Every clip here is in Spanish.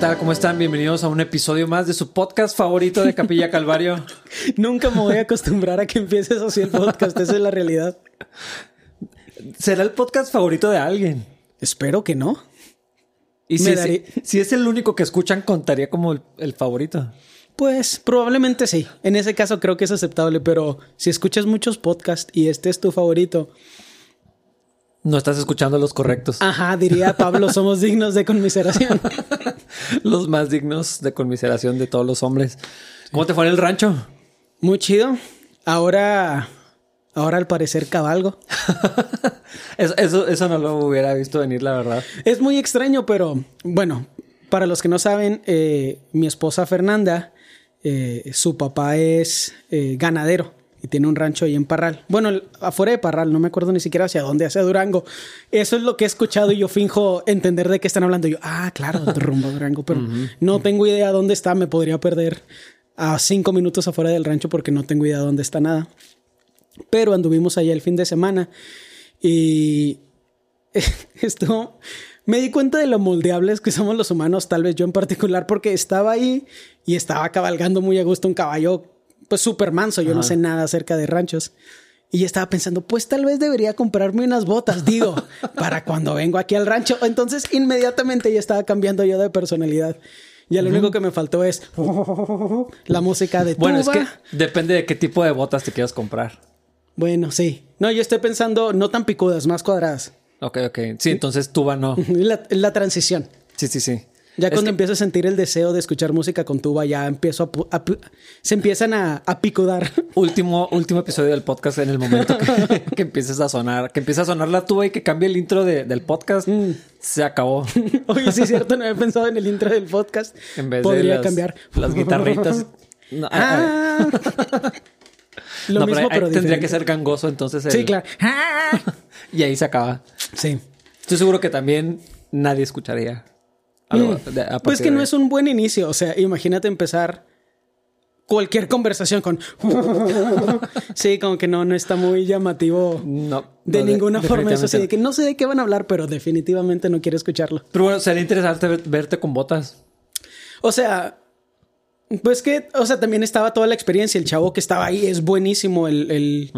tal? ¿Cómo están? Bienvenidos a un episodio más de su podcast favorito de Capilla Calvario. Nunca me voy a acostumbrar a que empieces así el podcast, esa es la realidad. ¿Será el podcast favorito de alguien? Espero que no. Y si, es, daré- si es el único que escuchan, contaría como el, el favorito. Pues probablemente sí. En ese caso creo que es aceptable, pero si escuchas muchos podcasts y este es tu favorito, No estás escuchando los correctos. ajá, diría Pablo, somos dignos de conmiseración. Los más dignos de conmiseración de todos los hombres. ¿Cómo te fue en el rancho? Muy chido. Ahora, ahora al parecer cabalgo. Eso, eso, eso no lo hubiera visto venir, la verdad. Es muy extraño, pero bueno, para los que no saben, eh, mi esposa Fernanda, eh, su papá es eh, ganadero y tiene un rancho ahí en Parral. Bueno, afuera de Parral, no me acuerdo ni siquiera hacia dónde, hacia Durango. Eso es lo que he escuchado y yo finjo entender de qué están hablando. Yo, ah, claro, rumbo a Durango, pero no tengo idea dónde está. Me podría perder a cinco minutos afuera del rancho porque no tengo idea dónde está nada. Pero anduvimos allá el fin de semana y esto me di cuenta de lo moldeables que somos los humanos, tal vez yo en particular, porque estaba ahí y estaba cabalgando muy a gusto un caballo, pues súper manso. Yo no sé nada acerca de ranchos. Y estaba pensando, pues tal vez debería comprarme unas botas, digo, para cuando vengo aquí al rancho. Entonces, inmediatamente ya estaba cambiando yo de personalidad. Ya lo único que me faltó es la música de Bueno, es que depende de qué tipo de botas te quieras comprar. Bueno, sí. No, yo estoy pensando no tan picudas, más cuadradas. Ok, ok. Sí, entonces tuba no. La, la transición. Sí, sí, sí. Ya Es cuando que- empiezo a sentir el deseo de escuchar música con tuba, ya empiezo a... se empiezan a, a picudar. Último, último episodio del podcast en el momento que, que empieces a sonar, que empiece a sonar la tuba y que cambie el intro de- del podcast, Mm. se acabó. Oye, sí es cierto, no había pensado en el intro del podcast. En vez Podría de las, cambiar. las guitarritas. No, ah. Lo no, mismo, ahí pero, tendría diferente. que ser gangoso, entonces. el- Sí, claro. Y ahí se acaba. Sí. Estoy seguro que también nadie escucharía. Algo Mm. de- Pues que no es un buen inicio. O sea, imagínate empezar cualquier conversación con... sí, como que no, no está muy llamativo. No. De no, ninguna forma eso sí, de que no sé de qué van a hablar, pero definitivamente no quiero escucharlo. Pero bueno, sería interesante ver- verte con botas. O sea, pues que, o sea, también estaba toda la experiencia. El chavo que estaba ahí es buenísimo. El, el-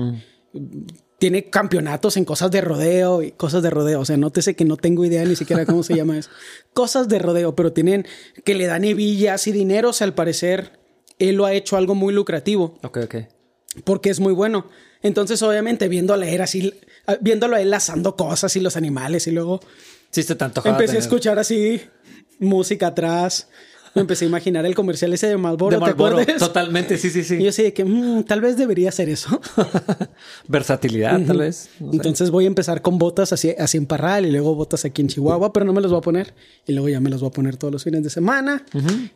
tiene campeonatos en cosas de rodeo y cosas de rodeo. O sea, nótese que no tengo idea ni siquiera cómo se llama eso. Cosas de rodeo, pero tienen que le dan hebillas y dinero. O sea, al parecer, él lo ha hecho algo muy lucrativo Ok, ok. porque es muy bueno. Entonces, obviamente, viéndolo a él así, viéndolo a él lazando cosas y los animales y luego Sí, se te antojaba Empecé a escuchar así música atrás. Me empecé a imaginar el comercial ese de Marlboro, de ¿te Marlboro. acuerdas? Totalmente, sí, sí, sí. Y yo así de que mm, tal vez debería hacer eso. Versatilidad, tal vez. No sé. Entonces voy a empezar con botas así, así en Parral y luego botas aquí en Chihuahua, pero no me los voy a poner. Y luego ya me los voy a poner todos los fines de semana.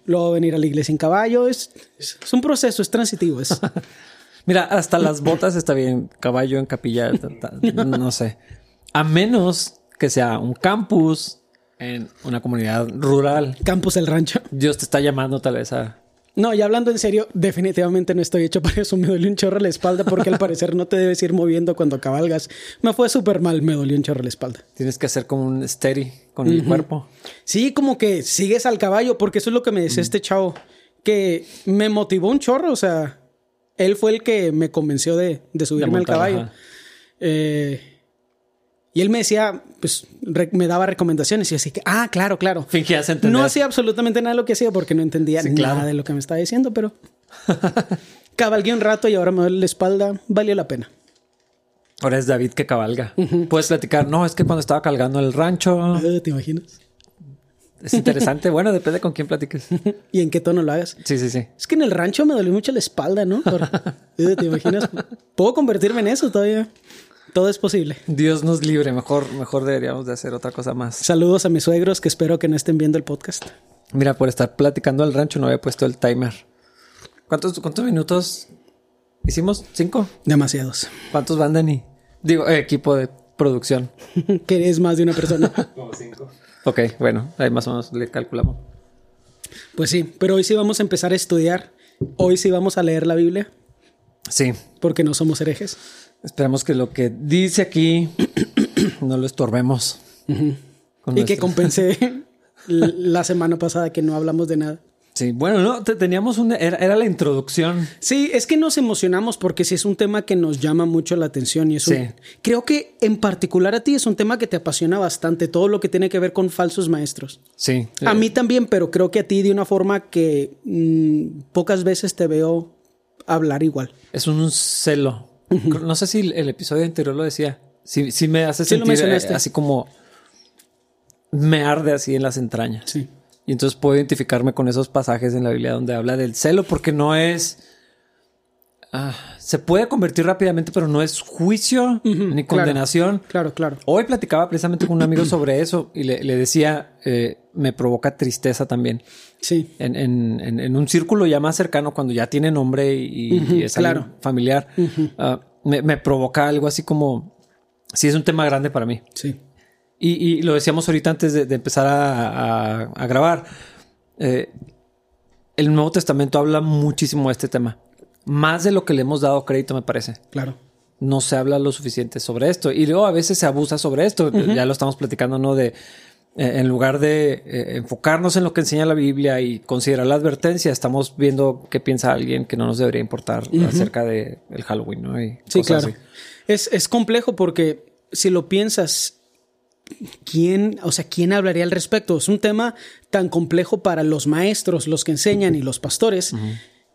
Luego venir a la iglesia en caballo. Es, es, es un proceso, es transitivo. Es, Mira, hasta las botas está bien. Caballo en capilla, ta- ta- no sé. A menos que sea un campus en una comunidad rural. Campus el rancho. Dios te está llamando tal vez a... No, ya hablando en serio, definitivamente no estoy hecho para eso. Me dolió un chorro la espalda porque al parecer no te debes ir moviendo cuando cabalgas. Me fue súper mal, me dolió un chorro la espalda. Tienes que hacer como un steady con el cuerpo. Sí, como que sigues al caballo, porque eso es lo que me decía este chavo, que me motivó un chorro, o sea, él fue el que me convenció de, de subirme al montar, caballo. Eh, y él me decía, pues me daba recomendaciones y así que, ah, claro, claro. Fingías entender. No hacía absolutamente nada de lo que hacía porque no entendía Sí, nada de lo que me estaba diciendo, pero cabalgué un rato y ahora me duele la espalda, valió la pena. Ahora es David que cabalga. Puedes platicar. No, es que cuando estaba cabalgando el rancho. Ah, ¿Te imaginas? Es interesante. bueno, depende con quién platiques. ¿Y en qué tono lo hagas? Sí, sí, sí. Es que en el rancho me dolió mucho la espalda, ¿no? Por- Eh, ¿Te imaginas? Puedo convertirme en eso todavía. Todo es posible. Dios nos libre. Mejor, mejor deberíamos de hacer otra cosa más. Saludos a mis suegros que espero que no estén viendo el podcast. Mira, por estar platicando al rancho no había puesto el timer. ¿Cuántos, cuántos minutos hicimos? ¿Cinco? Demasiados. ¿Cuántos van, Dani? Digo, eh, equipo de producción. que es más de una persona. Ok, bueno, ahí más o menos le calculamos. Pues sí, pero hoy sí vamos a empezar a estudiar. Hoy sí vamos a leer la Biblia Sí, porque no somos herejes. Esperamos que lo que dice aquí no lo estorbemos. Y que compense la semana pasada que no hablamos de nada. Sí, bueno, no, teníamos una, era, la introducción. Sí, es que nos emocionamos porque sí es un tema que nos llama mucho la atención y es sí. creo que en particular a ti es un tema que te apasiona bastante, todo lo que tiene que ver con falsos maestros. Sí. A mí también, pero creo que a ti de una forma que mm, pocas veces te veo hablar igual. Es un celo. No sé si el episodio anterior lo decía. Sí, sí me hace sentir eh, así como me arde así en las entrañas. Sí. Y entonces puedo identificarme con esos pasajes en la Biblia donde habla del celo, porque no es. Ah, se puede convertir rápidamente, pero no es juicio ni condenación. Claro, claro, Hoy platicaba precisamente con un amigo sobre eso y le, decía, eh, me provoca tristeza también. Sí. En, un círculo ya más cercano, cuando ya tiene nombre y, es claro. familiar, ah, me, provoca algo así como, si es un tema grande para mí. Sí. Y, lo decíamos ahorita antes de, empezar a, grabar. Eh, el Nuevo Testamento habla muchísimo de este tema. Más de lo que le hemos dado crédito, me parece. Claro. No se habla lo suficiente sobre esto. Y luego a veces se abusa sobre esto. Ya lo estamos platicando, ¿no? De eh, en lugar de eh, enfocarnos en lo que enseña la Biblia y considerar la advertencia, estamos viendo qué piensa alguien que no nos debería importar acerca de el Halloween, ¿no? sí, claro. Es, es complejo porque si lo piensas, ¿quién, o sea, quién hablaría al respecto? Es un tema tan complejo para los maestros, los que enseñan y los pastores,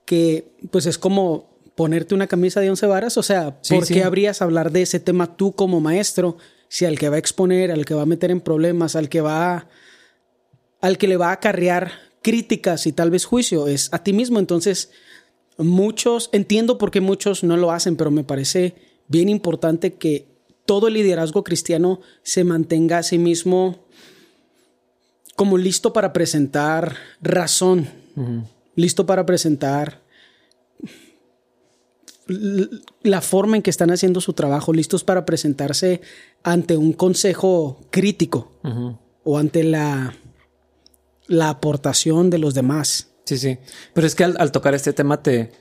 que pues es como ponerte una camisa de once varas. O sea, ¿por qué habrías hablar de ese tema tú como maestro si al que va a exponer, al que va a meter en problemas, al que va al que le va a acarrear críticas y tal vez juicio es a ti mismo? Entonces, muchos, entiendo por qué muchos no lo hacen, pero me parece bien importante que todo el liderazgo cristiano se mantenga a sí mismo como listo para presentar razón, listo para presentar la forma en que están haciendo su trabajo, listos para presentarse ante un consejo crítico o ante la, la aportación de los demás. Sí, sí. Pero es que al, tocar este tema te,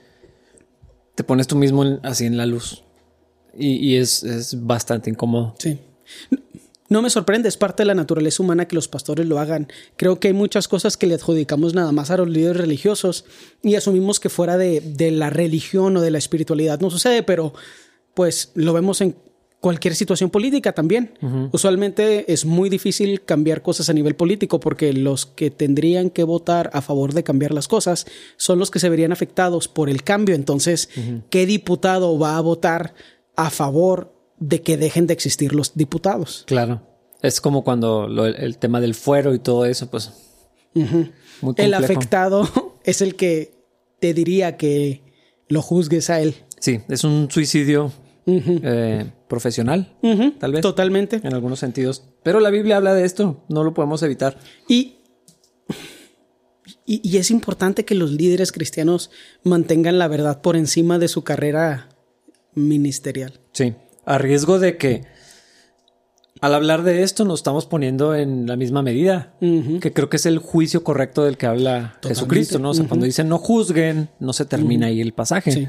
te pones tú mismo así en la luz. Y, es, bastante incómodo. Sí. No me sorprende, es parte de la naturaleza humana que los pastores lo hagan. Creo que hay muchas cosas que le adjudicamos nada más a los líderes religiosos y asumimos que fuera de, la religión o de la espiritualidad no sucede, pero pues lo vemos en cualquier situación política también. Usualmente es muy difícil cambiar cosas a nivel político porque los que tendrían que votar a favor de cambiar las cosas son los que se verían afectados por el cambio. Entonces, ¿qué diputado va a votar? a favor de que dejen de existir los diputados. Claro. Es como cuando el tema del fuero y todo eso, pues. el afectado es el que te diría que lo juzgues a él. Sí, es un suicidio eh, profesional, tal vez. Totalmente. En algunos sentidos. Pero la Biblia habla de esto, no lo podemos evitar. Y, y, y es importante que los líderes cristianos mantengan la verdad por encima de su carrera ministerial. Sí, a riesgo de que al hablar de esto nos estamos poniendo en la misma medida, que creo que es el juicio correcto del que habla Jesucristo, ¿no? O sea, cuando dice no juzguen, no se termina ahí el pasaje.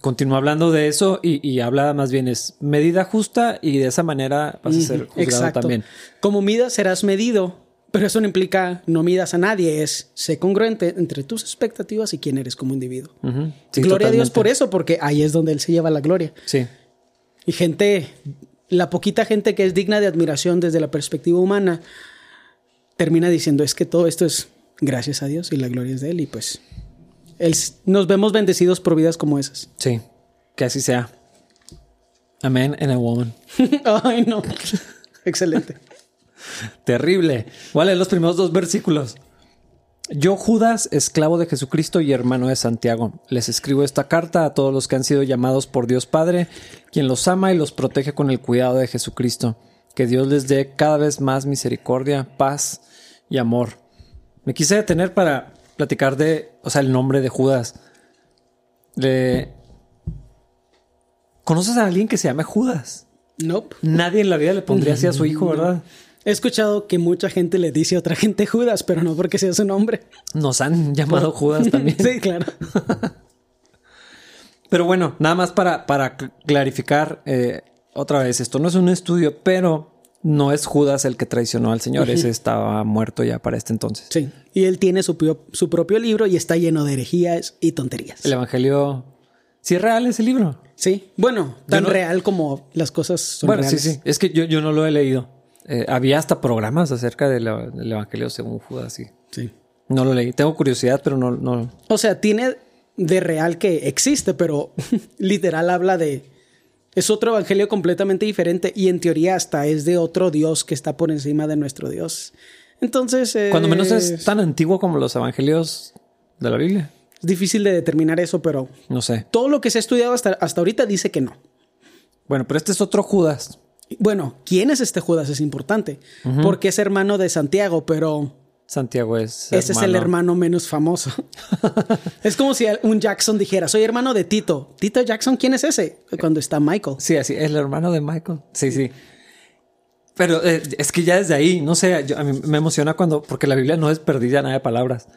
Continúa hablando de eso y, habla más bien es medida justa y de esa manera vas a ser juzgado también. Como midas serás medido, pero eso no implica no midas a nadie, es sé congruente entre tus expectativas y quién eres como individuo. gloria a Dios por eso, porque ahí es donde Él se lleva la gloria. Sí. Y gente, la poquita gente que es digna de admiración desde la perspectiva humana, termina diciendo es que todo esto es gracias a Dios y la gloria es de Él y pues nos vemos bendecidos por vidas como esas. Sí, que así sea. Amén and a woman. Ay, no. Excelente. Terrible. Vale, los primeros dos versículos. Yo, Judas, esclavo de Jesucristo y hermano de Santiago, les escribo esta carta a todos los que han sido llamados por Dios Padre, quien los ama y los protege con el cuidado de Jesucristo. Que Dios les dé cada vez más misericordia, paz y amor. Me quise detener para platicar de, o sea, el nombre de Judas. ¿Conoces a alguien que se llame Judas? No. Nadie en la vida le pondría así a su hijo, ¿verdad? He escuchado que mucha gente le dice a otra gente Judas, pero no porque sea su nombre. Nos han llamado Judas también. sí, claro. pero bueno, nada más para, para clarificar eh, otra vez, esto no es un estudio, pero no es Judas el que traicionó al Señor, ese estaba muerto ya para este entonces. Sí. Y él tiene su, su propio libro y está lleno de herejías y tonterías. El Evangelio... Sí es real ese libro. Sí. Bueno, tan no- real como las cosas son bueno, reales. sí, sí. Es que yo, yo no lo he leído. Eh, había hasta programas acerca de del Evangelio según Judas, sí. Sí. No lo leí. Tengo curiosidad, pero no... no... O sea, tiene de real que existe, pero literal habla de... Es otro evangelio completamente diferente y en teoría hasta es de otro Dios que está por encima de nuestro Dios. Entonces... eh, Cuando menos es tan antiguo como los Evangelios de la Biblia. es difícil de determinar eso, pero No sé. todo lo que se ha estudiado hasta, hasta ahorita dice que no. Bueno, pero este es otro Judas. Bueno, ¿quién es este Judas? Es importante. Porque es hermano de Santiago, pero Santiago es. ese es el hermano menos famoso. es como si un Jackson dijera, soy hermano de Tito. Tito Jackson, ¿quién es ese? Cuando está Michael. Sí, así, el hermano de Michael. Sí, sí. Pero eh, es que ya desde ahí, no sé, yo- a mí me emociona cuando, porque la Biblia no es perdida nada de palabras.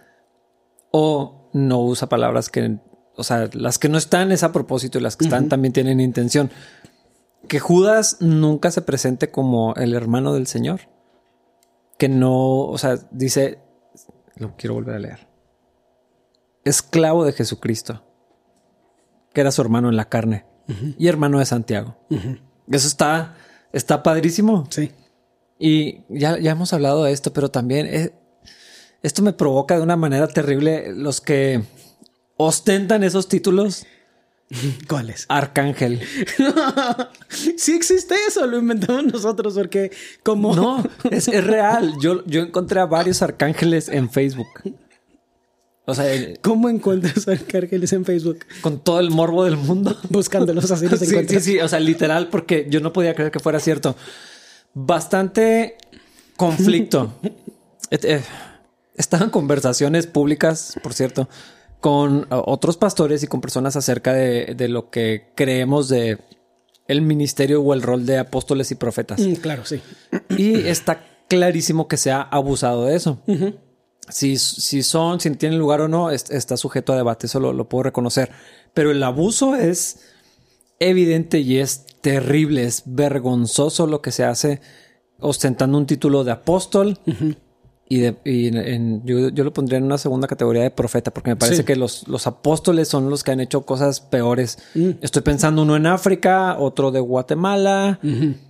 O no usa palabras que, o sea, las que no están es a propósito y las que están también tienen intención. Que Judas nunca se presente como el hermano del Señor. Que no, o sea, dice, lo quiero volver a leer. Esclavo de Jesucristo, que era su hermano en la carne y hermano de Santiago. Eso está, está padrísimo. Sí. Y ya, ya hemos hablado de esto, pero también eh, esto me provoca de una manera terrible los que ostentan esos títulos. ¿Cuál es? Arcángel. sí existe eso, lo inventamos nosotros porque como... No, es, es real. Yo, yo encontré a varios arcángeles en Facebook. O sea, eh, ¿Cómo encuentras arcángeles en Facebook? con todo el morbo del mundo. Buscándolos así los Sí, sí, encuentras. sí, o sea, literal, porque yo no podía creer que fuera cierto. Bastante conflicto. Et- eh, Estaban conversaciones públicas, por cierto, con otros pastores y con personas acerca de, de lo que creemos de el ministerio o el rol de apóstoles y profetas. Mm, claro, sí. Y está clarísimo que se ha abusado de eso. si, si son, si tienen lugar o no, es- está sujeto a debate, eso lo, lo puedo reconocer. Pero el abuso es evidente y es terrible, es vergonzoso lo que se hace ostentando un título de apóstol. Y, de, y en- en- yo, yo lo pondría en una segunda categoría de profeta, porque me parece Sí. que los, los apóstoles son los que han hecho cosas peores. Estoy pensando uno en África, otro de Guatemala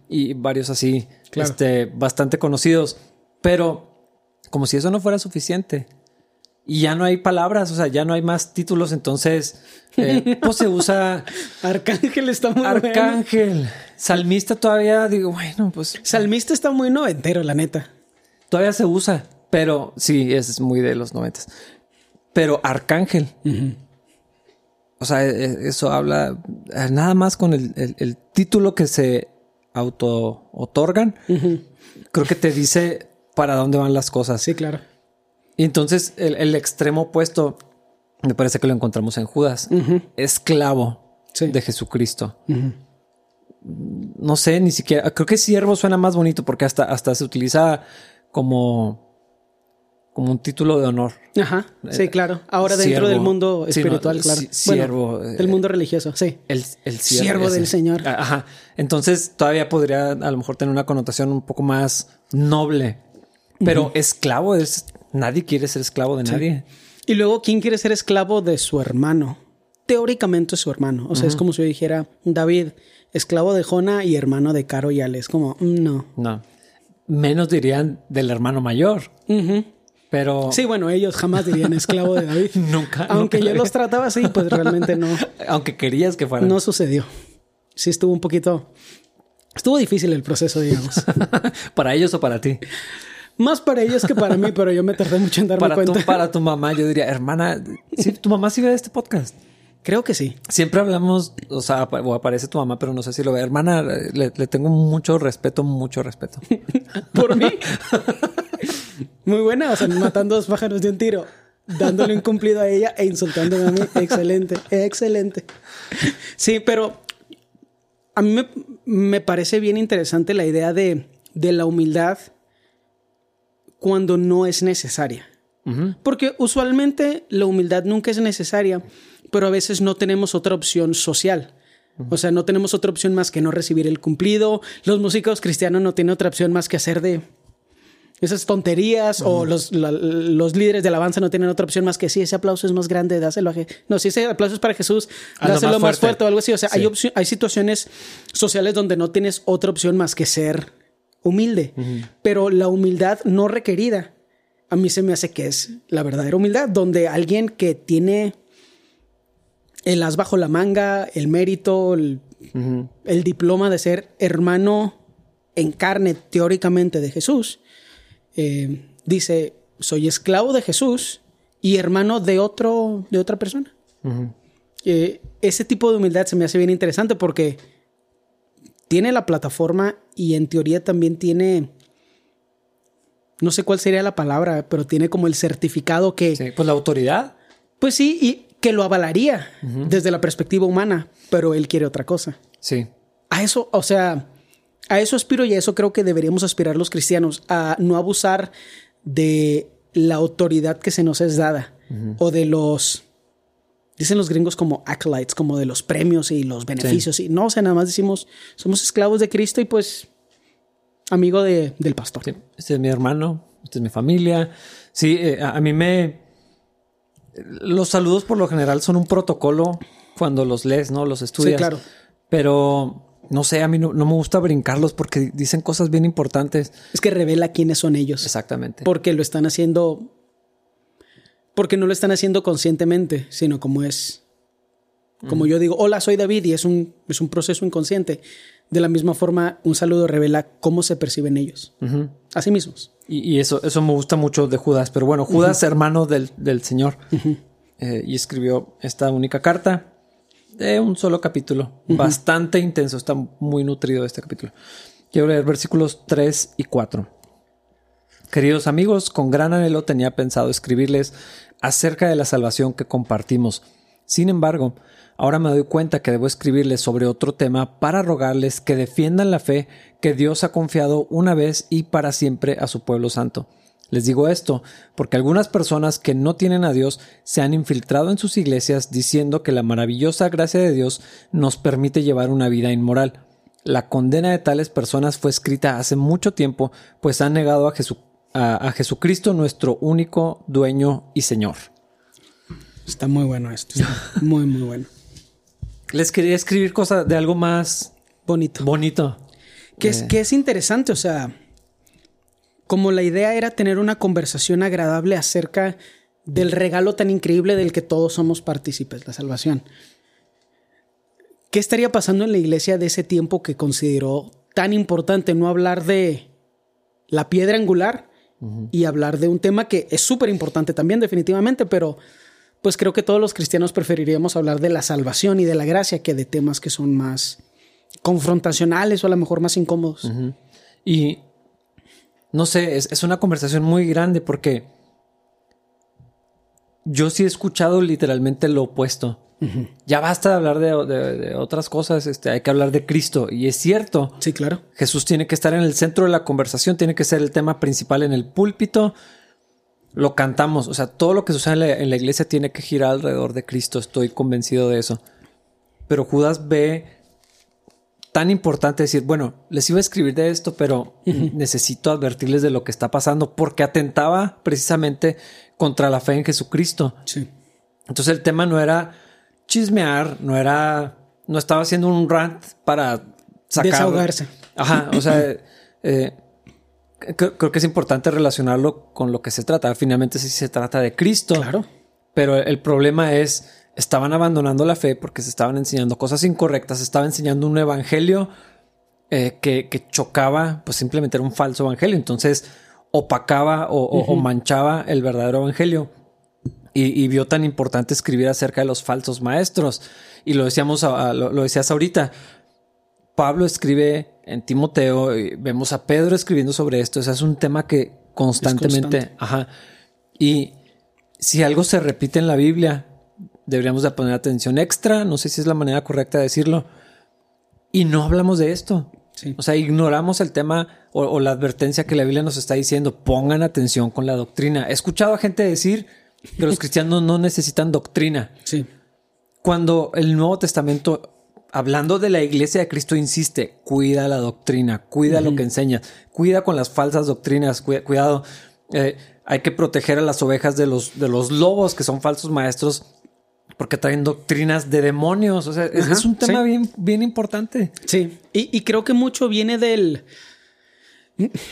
y varios así, Claro. este, bastante conocidos. Pero como si eso no fuera suficiente. Y ya no hay palabras, o sea, ya no hay más títulos, entonces eh, pues se usa Arcángel está muy bueno. arcángel, salmista todavía, digo, bueno, pues Salmista está muy noventero, la neta. Todavía se usa, pero sí, es muy de los noventas. Pero arcángel, o sea, e- eso habla eh, nada más con el, el- el título que se auto otorgan, creo que te dice para dónde van las cosas. Sí, claro. Y entonces el, el extremo opuesto, me parece que lo encontramos en Judas, esclavo Sí. de Jesucristo. No sé, ni siquiera, creo que siervo suena más bonito porque hasta, hasta se utiliza como, como un título de honor. Ajá. Sí, claro. Ahora dentro Siervo. del mundo espiritual, claro. si- Bueno, siervo, eh, del mundo religioso, sí. El, el Siervo del Señor. Ajá. Entonces todavía podría a lo mejor tener una connotación un poco más noble. Pero esclavo es... Nadie quiere ser esclavo de nadie. Y luego, ¿quién quiere ser esclavo de su hermano? Teóricamente su hermano. O sea, es como si yo dijera, David, esclavo de Jona y hermano de Caro y Ale. Es como, mm, no. No. Menos dirían del hermano mayor. Pero... Sí, bueno, ellos jamás dirían esclavo de David. Nunca. Aunque nunca yo los trataba así, pues realmente no, Aunque querías que fueran. no sucedió. Sí estuvo un poquito... Estuvo difícil el proceso, digamos. para ellos o para ti. Más para ellos que para mí, pero yo me tardé mucho en darme Para cuenta. tu, para tu mamá, yo diría, hermana, sí, tu mamá sí ve este podcast. Creo que sí. Siempre hablamos, o sea, o aparece tu mamá, pero no sé si lo ve. Hermana, le, le tengo mucho respeto, mucho respeto. Por mí. Muy buena, o sea, matando dos pájaros de un tiro, dándole un cumplido a ella e insultándome a mí. Excelente, excelente. Sí, pero a mí me, me parece bien interesante la idea de, de la humildad cuando no es necesaria. Porque usualmente la humildad nunca es necesaria, pero a veces no tenemos otra opción social. O sea, no tenemos otra opción más que no recibir el cumplido. Los músicos cristianos no tienen otra opción más que hacer de esas tonterías o los, los, líderes de alabanza no tienen otra opción más que si ese aplauso es más grande, dáselo a Jesús. No, si ese aplauso es para Jesús, dáselo más fuerte. o algo así. O sea, hay, hay situaciones sociales donde no tienes otra opción más que ser humilde. Pero la humildad no requerida, a mí se me hace que es la verdadera humildad, donde alguien que tiene el as bajo la manga, el mérito, el, el diploma de ser hermano en carne teóricamente de Jesús, eh, dice, soy esclavo de Jesús y hermano de, otro, de otra persona. Eh, ese tipo de humildad se me hace bien interesante porque tiene la plataforma y en teoría también tiene, no sé cuál sería la palabra, pero tiene como el certificado que... pues la autoridad. Pues sí, y que lo avalaría desde la perspectiva humana, pero él quiere otra cosa. Sí. A eso, o sea, a eso aspiro y a eso creo que deberíamos aspirar los cristianos, a no abusar de la autoridad que se nos es dada o de los, dicen los gringos como acolytes, como de los premios y los beneficios. Y no, o sea, nada más decimos, somos esclavos de Cristo y pues amigo de, del pastor. este es mi hermano, esta es mi familia. Sí, eh, a, a mí me... Los saludos por lo general son un protocolo cuando los lees, ¿no? Los estudias. Sí, claro. Pero no sé, a mí no, me gusta brincarlos porque dicen cosas bien importantes. Es que revela quiénes son ellos. Exactamente. Porque lo están haciendo. Porque no lo están haciendo conscientemente, sino como es. Como yo digo, hola, soy David y es un, es un proceso inconsciente. De la misma forma, un saludo revela cómo se perciben ellos. A sí mismos. Y, eso, eso me gusta mucho de Judas. Pero bueno, Judas, hermano del, Señor, eh, y escribió esta única carta de un solo capítulo, bastante intenso, está muy nutrido este capítulo. Quiero leer versículos 3 y 4. Queridos amigos, con gran anhelo tenía pensado escribirles acerca de la salvación que compartimos. Sin embargo, ahora me doy cuenta que debo escribirles sobre otro tema para rogarles que defiendan la fe que Dios ha confiado una vez y para siempre a su pueblo santo. Les digo esto porque algunas personas que no tienen a Dios se han infiltrado en sus iglesias diciendo que la maravillosa gracia de Dios nos permite llevar una vida inmoral. La condena de tales personas fue escrita hace mucho tiempo, pues han negado a, Jesucristo nuestro único dueño y Señor. Está muy bueno esto, muy muy bueno. Les quería escribir cosas de algo más bonito. Bonito. Que, es, eh. que es interesante, o sea, como la idea era tener una conversación agradable acerca del regalo tan increíble del que todos somos partícipes, la salvación. ¿Qué estaría pasando en la iglesia de ese tiempo que consideró tan importante no hablar de la piedra angular y hablar de un tema que es súper importante también definitivamente, pero pues creo que todos los cristianos preferiríamos hablar de la salvación y de la gracia que de temas que son más confrontacionales o a lo mejor más incómodos. Y no sé, es, una conversación muy grande porque yo sí he escuchado literalmente lo opuesto. Ya basta de hablar de, otras cosas, este, hay que hablar de Cristo. Y es cierto. Sí, claro. Jesús tiene que estar en el centro de la conversación, tiene que ser el tema principal en el púlpito. Lo cantamos, o sea, todo lo que sucede en la iglesia tiene que girar alrededor de Cristo, estoy convencido de eso. Pero Judas ve tan importante decir, bueno, les iba a escribir de esto, pero necesito advertirles de lo que está pasando porque atentaba precisamente contra la fe en Jesucristo. Sí. Entonces el tema no era chismear, no era, no estaba haciendo un rant para sacar. Desahogarse. Ajá, o sea, eh, creo, que es importante relacionarlo con lo que se trata. Finalmente sí se trata de Cristo. Claro. Pero el problema es estaban abandonando la fe porque se estaban enseñando cosas incorrectas, se estaba enseñando un evangelio eh, que, chocaba, pues simplemente era un falso evangelio, entonces opacaba o, manchaba el verdadero evangelio. Y, vio tan importante escribir acerca de los falsos maestros. Y lo decíamos, lo, decías ahorita. Pablo escribe en Timoteo, y vemos a Pedro escribiendo sobre esto. O sea, es un tema que constantemente, ajá. Y si algo se repite en la Biblia, deberíamos de poner atención extra, no sé si es la manera correcta de decirlo, y no hablamos de esto. O sea, ignoramos el tema o, la advertencia que la Biblia nos está diciendo, pongan atención con la doctrina. He escuchado a gente decir que los cristianos no necesitan doctrina. Sí. Cuando el Nuevo Testamento hablando de la iglesia de Cristo, insiste, cuida la doctrina, cuida lo que enseña, cuida con las falsas doctrinas, cuidado. Eh, hay que proteger a las ovejas de los, de los lobos que son falsos maestros porque traen doctrinas de demonios. O sea, es, un tema bien, bien importante. Sí, y, creo que mucho viene del...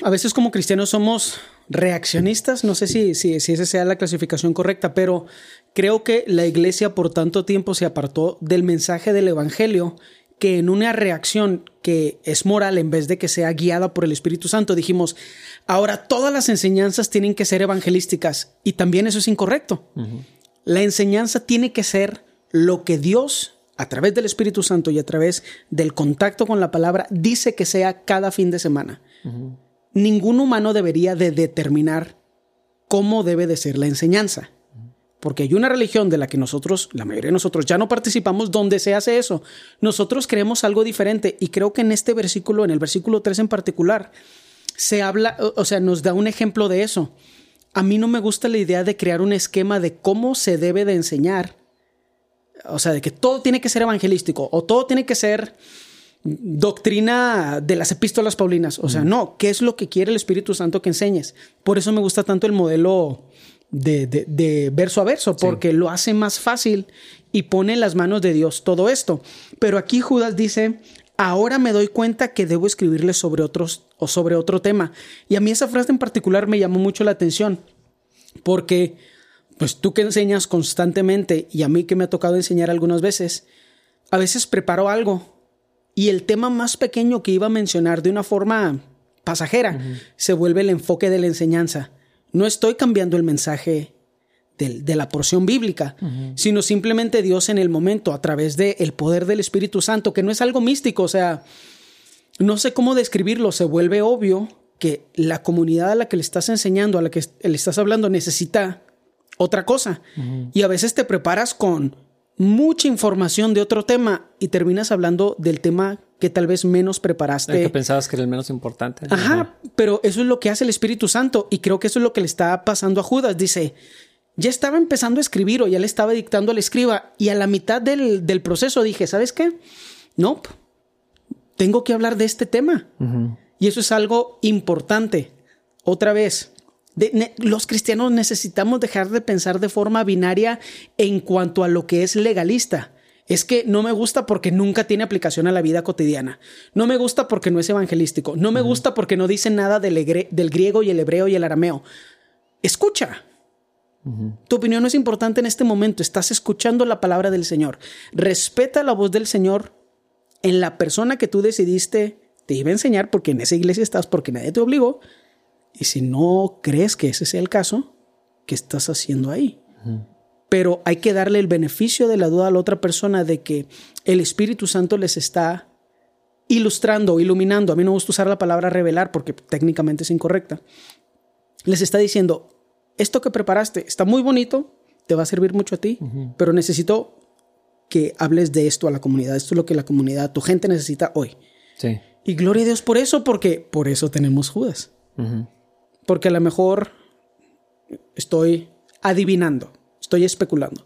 A veces como cristianos somos reaccionistas, no sé si, si, si esa sea la clasificación correcta, pero creo que la iglesia por tanto tiempo se apartó del mensaje del Evangelio que en una reacción que es moral en vez de que sea guiada por el Espíritu Santo, dijimos, ahora todas las enseñanzas tienen que ser evangelísticas y también eso es incorrecto. La enseñanza tiene que ser lo que Dios, a través del Espíritu Santo y a través del contacto con la palabra, dice que sea cada fin de semana. Ningún humano debería de determinar cómo debe de ser la enseñanza. Porque hay una religión de la que nosotros, la mayoría de nosotros, ya no participamos donde se hace eso. Nosotros creemos algo diferente y creo que en este versículo, en el versículo 3 en particular, se habla, o sea, nos da un ejemplo de eso. A mí no me gusta la idea de crear un esquema de cómo se debe de enseñar. O sea, de que todo tiene que ser evangelístico o todo tiene que ser doctrina de las epístolas paulinas. O sea, no, ¿qué es lo que quiere el Espíritu Santo que enseñes? Por eso me gusta tanto el modelo de, verso a verso, porque lo hace más fácil y pone en las manos de Dios todo esto. Pero aquí Judas dice, ahora me doy cuenta que debo escribirle sobre otros o sobre otro tema. Y a mí esa frase en particular me llamó mucho la atención, porque pues tú que enseñas constantemente y a mí que me ha tocado enseñar algunas veces, a veces preparo algo y el tema más pequeño que iba a mencionar de una forma pasajera se vuelve el enfoque de la enseñanza. No estoy cambiando el mensaje de, la porción bíblica, sino simplemente Dios en el momento, a través del el poder del Espíritu Santo, que no es algo místico, o sea, no sé cómo describirlo, se vuelve obvio que la comunidad a la que le estás enseñando, a la que le estás hablando, necesita otra cosa. Y a veces te preparas con mucha información de otro tema y terminas hablando del tema que tal vez menos preparaste. que pensabas que era el menos importante. Ajá, pero eso es lo que hace el Espíritu Santo y creo que eso es lo que le está pasando a Judas. Dice, ya estaba empezando a escribir o ya le estaba dictando al escriba y a la mitad del, proceso dije, ¿sabes qué? No, tengo que hablar de este tema. Y eso es algo importante. Otra vez, los cristianos necesitamos dejar de pensar de forma binaria en cuanto a lo que es legalista. Es que no me gusta porque nunca tiene aplicación a la vida cotidiana. No me gusta porque no es evangelístico. No me gusta porque no dice nada del, griego y el hebreo y el arameo. Escucha. Tu opinión no es importante en este momento. Estás escuchando la palabra del Señor. Respeta la voz del Señor en la persona que tú decidiste te iba a enseñar porque en esa iglesia estás, porque nadie te obligó. Y si no crees que ese sea el caso, ¿qué estás haciendo ahí? Pero hay que darle el beneficio de la duda a la otra persona de que el Espíritu Santo les está ilustrando, iluminando. A mí no me gusta usar la palabra revelar porque técnicamente es incorrecta. Les está diciendo, esto que preparaste está muy bonito, te va a servir mucho a ti, pero necesito que hables de esto a la comunidad. Esto es lo que la comunidad, tu gente necesita hoy. Sí. Y gloria a Dios por eso, porque por eso tenemos Judas porque a lo mejor estoy adivinando, estoy especulando.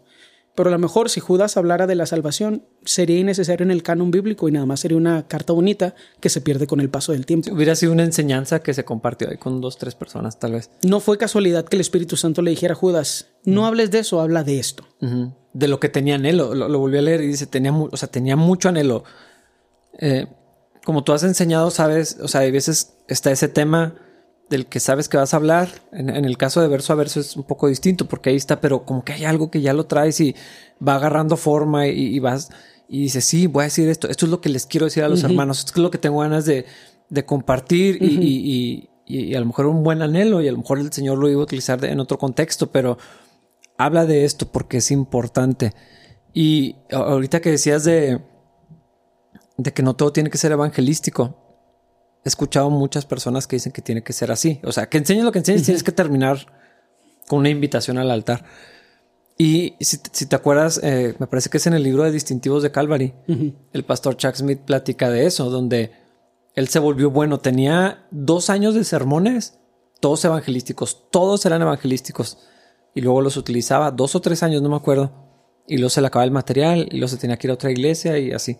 Pero a lo mejor si Judas hablara de la salvación, sería innecesario en el canon bíblico y nada más sería una carta bonita que se pierde con el paso del tiempo. hubiera sido una enseñanza que se compartió ahí con dos, tres personas, tal vez. No fue casualidad que el Espíritu Santo le dijera a Judas, no hables de eso, habla de esto. De lo que tenía anhelo. Lo, lo, volví a leer y dice, tenía, o sea, tenía mucho anhelo. Eh, como tú has enseñado, sabes, o sea, hay veces está ese tema del que sabes que vas a hablar. En, el caso de verso a verso es un poco distinto porque ahí está, pero como que hay algo que ya lo traes y va agarrando forma y, vas y dices, sí, voy a decir esto. Esto es lo que les quiero decir a los hermanos. Esto es lo que tengo ganas de, compartir y, a lo mejor un buen anhelo y a lo mejor el Señor lo iba a utilizar en otro contexto, pero habla de esto porque es importante. Y ahorita que decías de, de que no todo tiene que ser evangelístico he escuchado muchas personas que dicen que tiene que ser así. O sea, que enseñes lo que enseñes, tienes que terminar con una invitación al altar. Y si, te acuerdas, eh, me parece que es en el libro de distintivos de Calvary. El pastor Chuck Smith platica de eso, donde él se volvió bueno. Tenía dos años de sermones, todos evangelísticos, todos eran evangelísticos. Y luego los utilizaba dos o tres años, no me acuerdo. Y luego se le acababa el material y luego se tenía que ir a otra iglesia y así.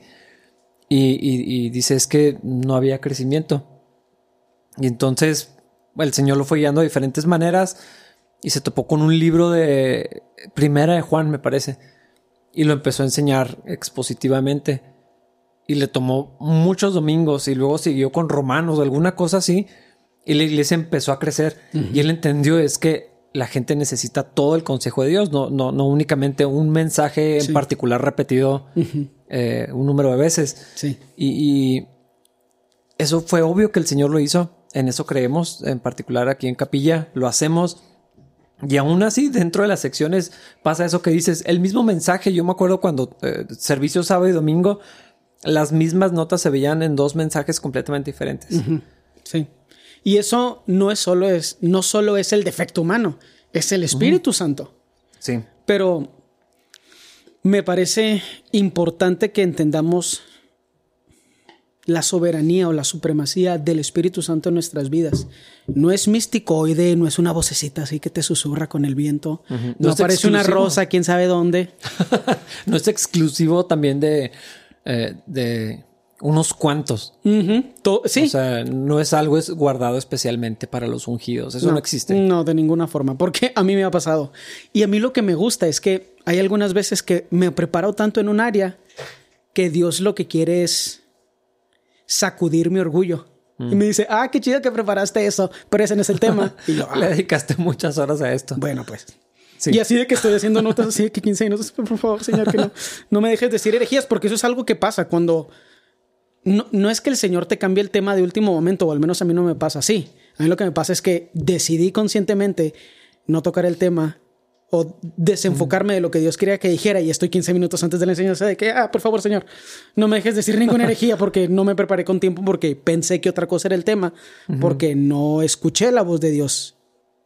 Y, dice es que no había crecimiento. Y entonces el Señor lo fue guiando de diferentes maneras y se topó con un libro de Primera de Juan, me parece, y lo empezó a enseñar expositivamente. Y le tomó muchos domingos y luego siguió con Romanos o alguna cosa así. Y la iglesia empezó a crecer. Y él entendió es que la gente necesita todo el consejo de Dios, no, no, no únicamente un mensaje en particular repetido eh, un número de veces. Sí. Y, eso fue obvio que el Señor lo hizo. En eso creemos, en particular aquí en Capilla, lo hacemos. Y aún así, dentro de las secciones pasa eso que dices, el mismo mensaje. Yo me acuerdo cuando eh, servicio sábado y domingo, las mismas notas se veían en dos mensajes completamente diferentes. Sí. Y eso no es solo es, no solo es el defecto humano, es el Espíritu Santo. Sí. Pero me parece importante que entendamos la soberanía o la supremacía del Espíritu Santo en nuestras vidas. No es místicoide, no es una vocecita así que te susurra con el viento. No, aparece una rosa, quién sabe dónde. no es exclusivo también de, eh, de unos cuantos. sí. O sea, no es algo es guardado especialmente para los ungidos. Eso no, existe. No, de ninguna forma. Porque a mí me ha pasado. Y a mí lo que me gusta es que hay algunas veces que me preparo tanto en un área que Dios lo que quiere es sacudir mi orgullo. Y me dice, ah, qué chido que preparaste eso, pero ese no es el tema. Y Le ah". dedicaste muchas horas a esto. Bueno, pues. Y así de que estoy haciendo notas así de que 15 minutos, por favor, señor, que no, no me dejes decir herejías, porque eso es algo que pasa cuando no, es que el Señor te cambie el tema de último momento, o al menos a mí no me pasa así. A mí lo que me pasa es que decidí conscientemente no tocar el tema o desenfocarme de lo que Dios quería que dijera y estoy 15 minutos antes de la enseñanza de que, ah, por favor, Señor, no me dejes decir ninguna herejía porque no me preparé con tiempo, porque pensé que otra cosa era el tema, porque no escuché la voz de Dios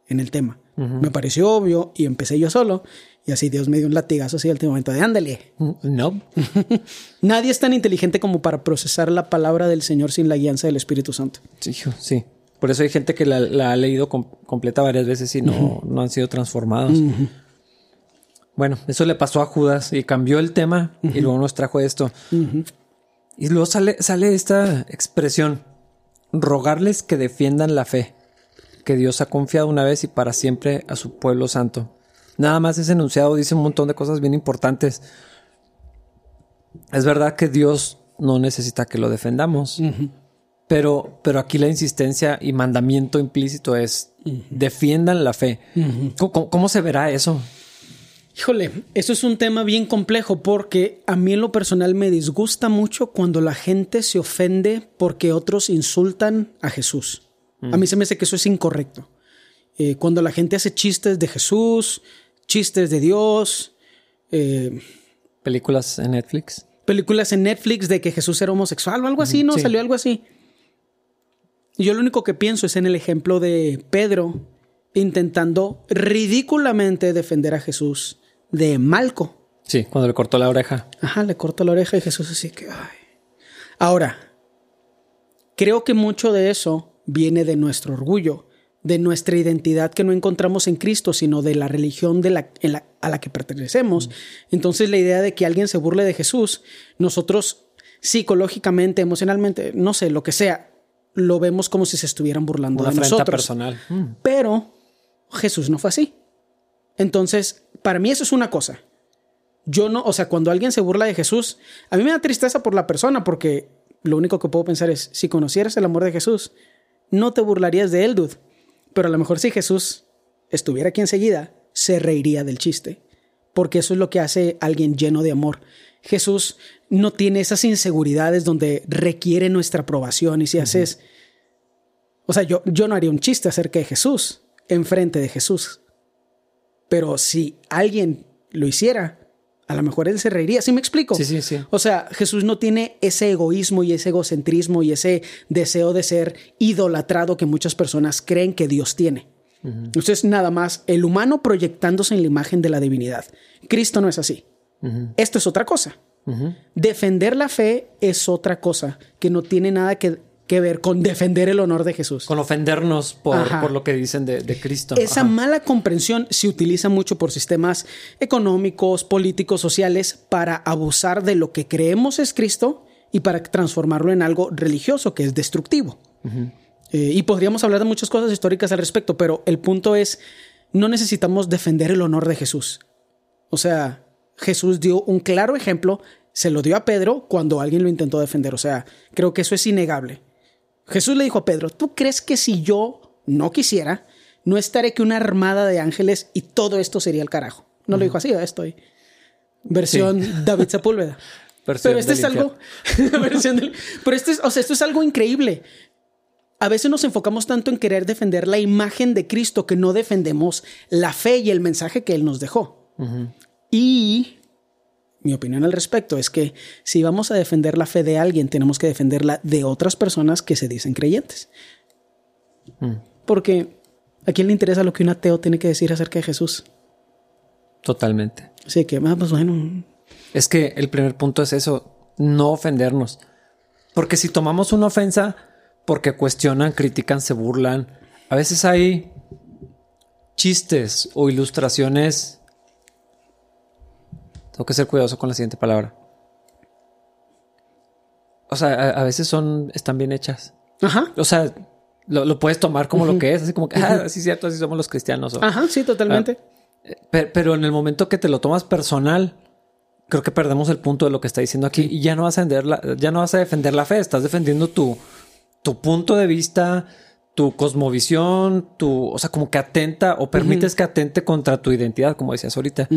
en el tema. Me pareció obvio y empecé yo solo y así Dios me dio un latigazo así al último momento de ándale. No. Nadie es tan inteligente como para procesar la palabra del Señor sin la guianza del Espíritu Santo. Sí, sí. Por eso hay gente que la, ha leído completa varias veces y no, no han sido transformados. Bueno, eso le pasó a Judas y cambió el tema y luego nos trajo esto. Y luego sale, sale esta expresión, rogarles que defiendan la fe que Dios ha confiado una vez y para siempre a su pueblo santo. Nada más ese enunciado dice un montón de cosas bien importantes. Es verdad que Dios no necesita que lo defendamos, pero, pero aquí la insistencia y mandamiento implícito es defiendan la fe. ¿Cómo, se verá eso? Híjole, eso es un tema bien complejo porque a mí en lo personal me disgusta mucho cuando la gente se ofende porque otros insultan a Jesús. A mí se me hace que eso es incorrecto. Eh, cuando la gente hace chistes de Jesús, chistes de Dios. Eh, películas en Netflix. Películas en Netflix de que Jesús era homosexual o algo así, ¿no? Salió algo así. Y yo lo único que pienso es en el ejemplo de Pedro intentando ridículamente defender a Jesús de Malco. Sí, cuando le cortó la oreja. Ajá, le cortó la oreja y Jesús así que... Ahora, creo que mucho de eso viene de nuestro orgullo de nuestra identidad que no encontramos en Cristo, sino de la religión de la, a la que pertenecemos. Entonces la idea de que alguien se burle de Jesús, nosotros psicológicamente, emocionalmente, no sé, lo que sea, lo vemos como si se estuvieran burlando de nosotros. personal. Mm. Pero Jesús no fue así. Entonces, para mí eso es una cosa. Yo no, o sea, cuando alguien se burla de Jesús, a mí me da tristeza por la persona porque lo único que puedo pensar es, si conocieras el amor de Jesús, no te burlarías de él, dude. Pero a lo mejor si Jesús estuviera aquí enseguida, se reiría del chiste, porque eso es lo que hace alguien lleno de amor. Jesús no tiene esas inseguridades donde requiere nuestra aprobación y si haces... O sea, yo, yo no haría un chiste acerca de Jesús, enfrente de Jesús. Pero si alguien lo hiciera, a lo mejor él se reiría. ¿Sí me explico? Sí, sí, sí. O sea, Jesús no tiene ese egoísmo y ese egocentrismo y ese deseo de ser idolatrado que muchas personas creen que Dios tiene. Entonces, nada más el humano proyectándose en la imagen de la divinidad. Cristo no es así. Esto es otra cosa. Defender la fe es otra cosa que no tiene nada que que ver con defender el honor de Jesús. Con ofendernos por, lo que dicen de, Cristo. Esa mala comprensión se utiliza mucho por sistemas económicos, políticos, sociales, para abusar de lo que creemos es Cristo y para transformarlo en algo religioso que es destructivo. Eh, y podríamos hablar de muchas cosas históricas al respecto, pero el punto es, no necesitamos defender el honor de Jesús. O sea, Jesús dio un claro ejemplo, se lo dio a Pedro cuando alguien lo intentó defender. O sea, creo que eso es innegable. Jesús le dijo a Pedro, ¿tú crees que si yo no quisiera, no estaré que una armada de ángeles y todo esto sería el carajo? No lo dijo así, estoy. Versión David Sepúlveda. pero este es algo. pero este es, o sea, esto es algo increíble. A veces nos enfocamos tanto en querer defender la imagen de Cristo que no defendemos la fe y el mensaje que Él nos dejó. Y mi opinión al respecto es que si vamos a defender la fe de alguien, tenemos que defenderla de otras personas que se dicen creyentes. Mm. Porque ¿a quién le interesa lo que un ateo tiene que decir acerca de Jesús? Totalmente. Así que, ah, pues bueno. Es que el primer punto es eso, no ofendernos. Porque si tomamos una ofensa porque cuestionan, critican, se burlan, a veces hay chistes o ilustraciones tengo que ser cuidadoso con la siguiente palabra. O sea, a, veces son, están bien hechas. Ajá. O sea, lo, puedes tomar como lo que es, así como que, ah, sí, cierto, así somos los cristianos. Ajá, sí, totalmente. Ah, eh, pero, en el momento que te lo tomas personal, creo que perdemos el punto de lo que está diciendo aquí y ya no vas a defender la, ya no vas a defender la fe, estás defendiendo tu, tu punto de vista, tu cosmovisión, tu, o sea, como que atenta o permites que atente contra tu identidad, como decías ahorita.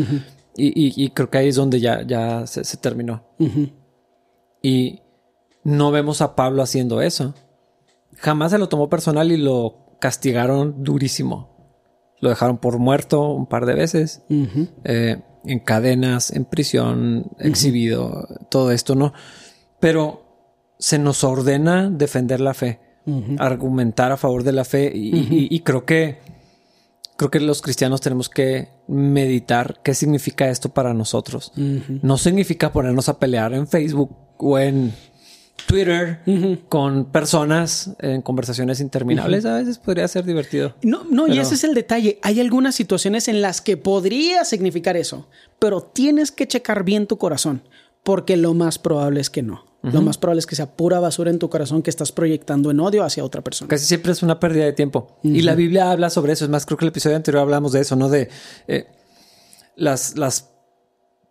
Y, creo que ahí es donde ya, ya se, terminó. Y no vemos a Pablo haciendo eso. Jamás se lo tomó personal y lo castigaron durísimo. Lo dejaron por muerto un par de veces. Eh, en cadenas, en prisión, exhibido, todo esto, ¿no? Pero se nos ordena defender la fe, argumentar a favor de la fe y creo que creo que los cristianos tenemos que meditar qué significa esto para nosotros. No significa ponernos a pelear en Facebook o en Twitter con personas en conversaciones interminables. A veces podría ser divertido. No, no, y ese es el detalle. Hay algunas situaciones en las que podría significar eso, pero tienes que checar bien tu corazón, porque lo más probable es que no. Lo más probable es que sea pura basura en tu corazón que estás proyectando en odio hacia otra persona. Casi siempre es una pérdida de tiempo. Y la Biblia habla sobre eso. Es más, creo que el episodio anterior hablamos de eso, ¿no? De eh, las, las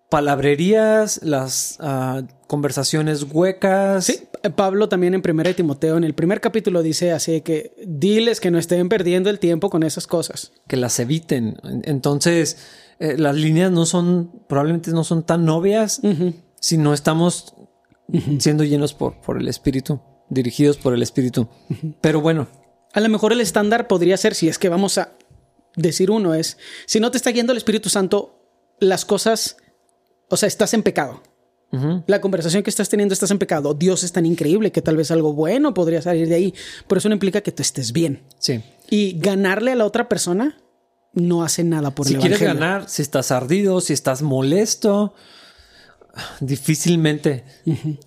palabrerías, las ah, conversaciones huecas. Sí, Pablo también en 1 Timoteo, en el primer capítulo, dice así que diles que no estén perdiendo el tiempo con esas cosas. Que las eviten. Entonces, eh, las líneas no son, probablemente no son tan obvias si no estamos siendo llenos por, por el Espíritu, dirigidos por el Espíritu. Pero bueno. A lo mejor el estándar podría ser, si es que vamos a decir uno, es, si no te está guiando el Espíritu Santo, las cosas, o sea, estás en pecado. La conversación que estás teniendo estás en pecado. Dios es tan increíble que tal vez algo bueno podría salir de ahí, pero eso no implica que tú estés bien. Sí. Y ganarle a la otra persona no hace nada por si el Si quieres ganar, si estás ardido, si estás molesto, difícilmente.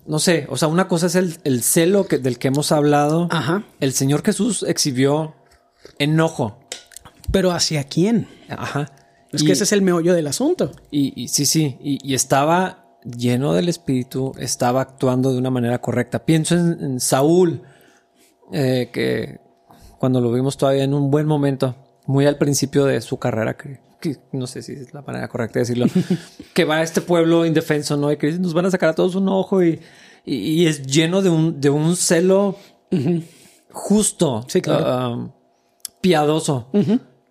No sé, o sea, una cosa es el, celo que, del que hemos hablado. Ajá. El Señor Jesús exhibió enojo. Pero ¿hacia quién? Ajá. Es que ese es el meollo del asunto. Y, sí, sí, y, estaba lleno del Espíritu, estaba actuando de una manera correcta. Pienso en, Saúl, eh, que cuando lo vimos todavía en un buen momento, muy al principio de su carrera, que no sé si es la manera correcta de decirlo, que va a este pueblo indefenso, ¿no? Y que nos van a sacar a todos un ojo y, y, es lleno de un, de un celo justo, um, piadoso.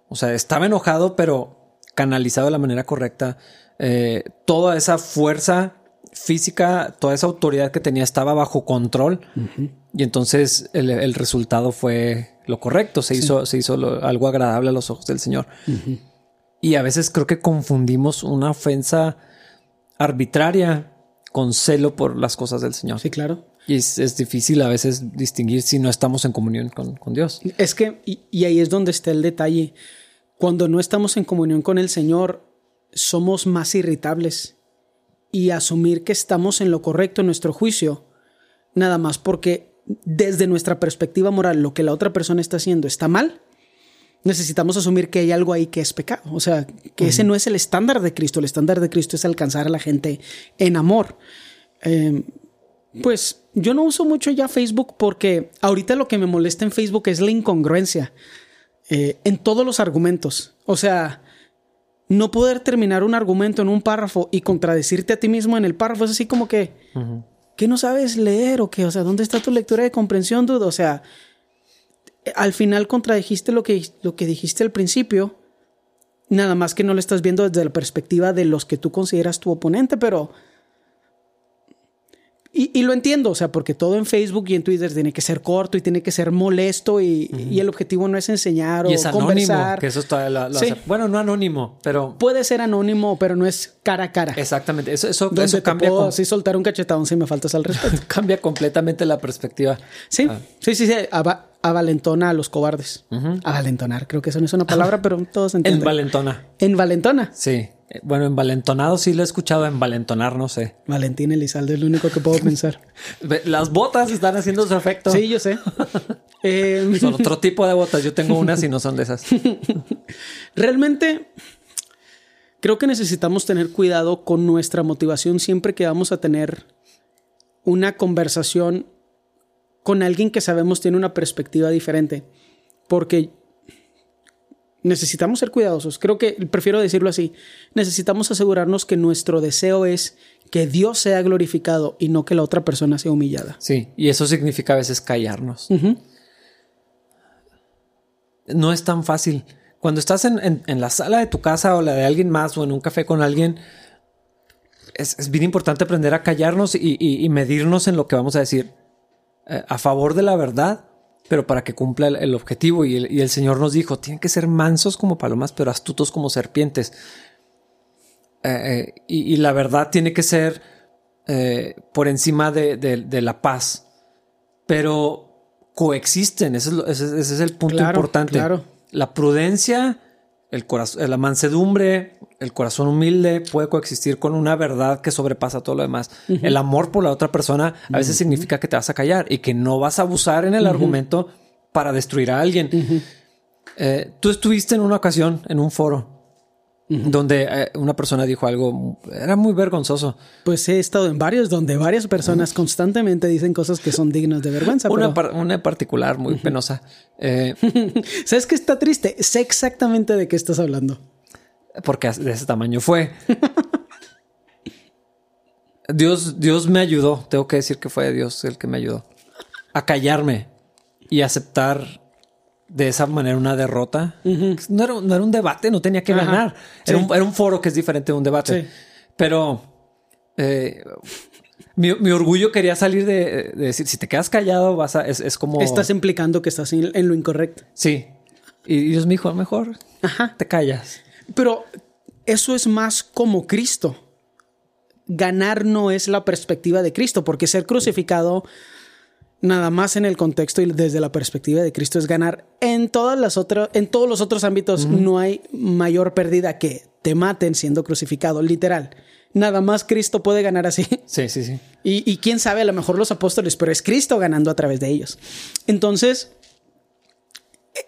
O sea, estaba enojado, pero canalizado de la manera correcta. Eh, toda esa fuerza física, toda esa autoridad que tenía estaba bajo control. Y entonces el, resultado fue lo correcto. Se hizo, se hizo algo agradable a los ojos del Señor. Y a veces creo que confundimos una ofensa arbitraria con celo por las cosas del Señor. Sí, claro. Y es, difícil a veces distinguir si no estamos en comunión con, Dios. Es que, y, ahí es donde está el detalle. Cuando no estamos en comunión con el Señor, somos más irritables. Y asumir que estamos en lo correcto en nuestro juicio, nada más porque desde nuestra perspectiva moral lo que la otra persona está haciendo está mal, necesitamos asumir que hay algo ahí que es pecado. O sea, que ese no es el estándar de Cristo. El estándar de Cristo es alcanzar a la gente en amor. Em, Pues yo no uso mucho ya Facebook porque ahorita lo que me molesta en Facebook es la incongruencia eh, en todos los argumentos. O sea, no poder terminar un argumento en un párrafo y contradecirte a ti mismo en el párrafo es así como que, ¿qué no sabes leer o qué? O sea, ¿dónde está tu lectura de comprensión, dudo? O sea, al final contradijiste lo que, lo que dijiste al principio, nada más que no lo estás viendo desde la perspectiva de los que tú consideras tu oponente, pero y, lo entiendo, o sea, porque todo en Facebook y en Twitter tiene que ser corto y tiene que ser molesto y, el objetivo no es enseñar o y es conversar. Anónimo, que eso está la, Bueno, no anónimo, pero puede ser anónimo, pero no es cara a cara. Exactamente, eso, eso, eso cambia. Puedo así soltar un cachetón si me faltas al respeto. cambia completamente la perspectiva. Sí, ah. sí, sí, sí. avalentona a los cobardes. Avalentonar, creo que eso no es una palabra, pero todos entienden. Envalentona. Envalentona. Sí. Bueno, envalentonado sí lo he escuchado, envalentonar no sé. Valentín Elizalde es lo único que puedo pensar. Las botas están haciendo su efecto. Sí, yo sé. Son otro tipo de botas. Yo tengo unas y no son de esas. Realmente creo que necesitamos tener cuidado con nuestra motivación siempre que vamos a tener una conversación con alguien que sabemos tiene una perspectiva diferente. Porque necesitamos ser cuidadosos. Creo que prefiero decirlo así. Necesitamos asegurarnos que nuestro deseo es que Dios sea glorificado y no que la otra persona sea humillada. Sí, y eso significa a veces callarnos. No es tan fácil. Cuando estás en, la sala de tu casa o la de alguien más o en un café con alguien, es, bien importante aprender a callarnos y, medirnos en lo que vamos a decir. Eh, a favor de la verdad pero para que cumpla el, objetivo. Y el, Señor nos dijo, tienen que ser mansos como palomas, pero astutos como serpientes. Eh, eh, y, la verdad tiene que ser eh, por encima de, la paz. Pero coexisten, ese es, el punto importante. La prudencia, el corazón, la mansedumbre, el corazón humilde puede coexistir con una verdad que sobrepasa todo lo demás. El amor por la otra persona a veces significa que te vas a callar y que no vas a abusar en el argumento para destruir a alguien. Eh, tú estuviste en una ocasión en un foro donde eh, una persona dijo algo, era muy vergonzoso. Pues he estado en varios donde varias personas constantemente dicen cosas que son dignas de vergüenza. Una, una particular muy penosa. Eh, ¿Sabes qué está triste? Sé exactamente de qué estás hablando porque de ese tamaño fue. Dios, Dios me ayudó, tengo que decir que fue Dios el que me ayudó a callarme y aceptar de esa manera una derrota. no, era, un debate, no tenía que ganar. Era, un, foro que es diferente de un debate. Pero eh, mi, orgullo quería salir de, decir, si te quedas callado, vas a, es, como... Estás implicando que estás en, lo incorrecto. Sí. Y Dios me dijo, mejor te callas. Pero eso es más como Cristo. Ganar no es la perspectiva de Cristo, porque ser crucificado nada más en el contexto y desde la perspectiva de Cristo es ganar. En todas las otras, en todos los otros ámbitos no hay mayor pérdida que te maten siendo crucificado, literal. Nada más Cristo puede ganar así. Sí, sí, sí. Y, y quién sabe, a lo mejor los apóstoles, pero es Cristo ganando a través de ellos. Entonces,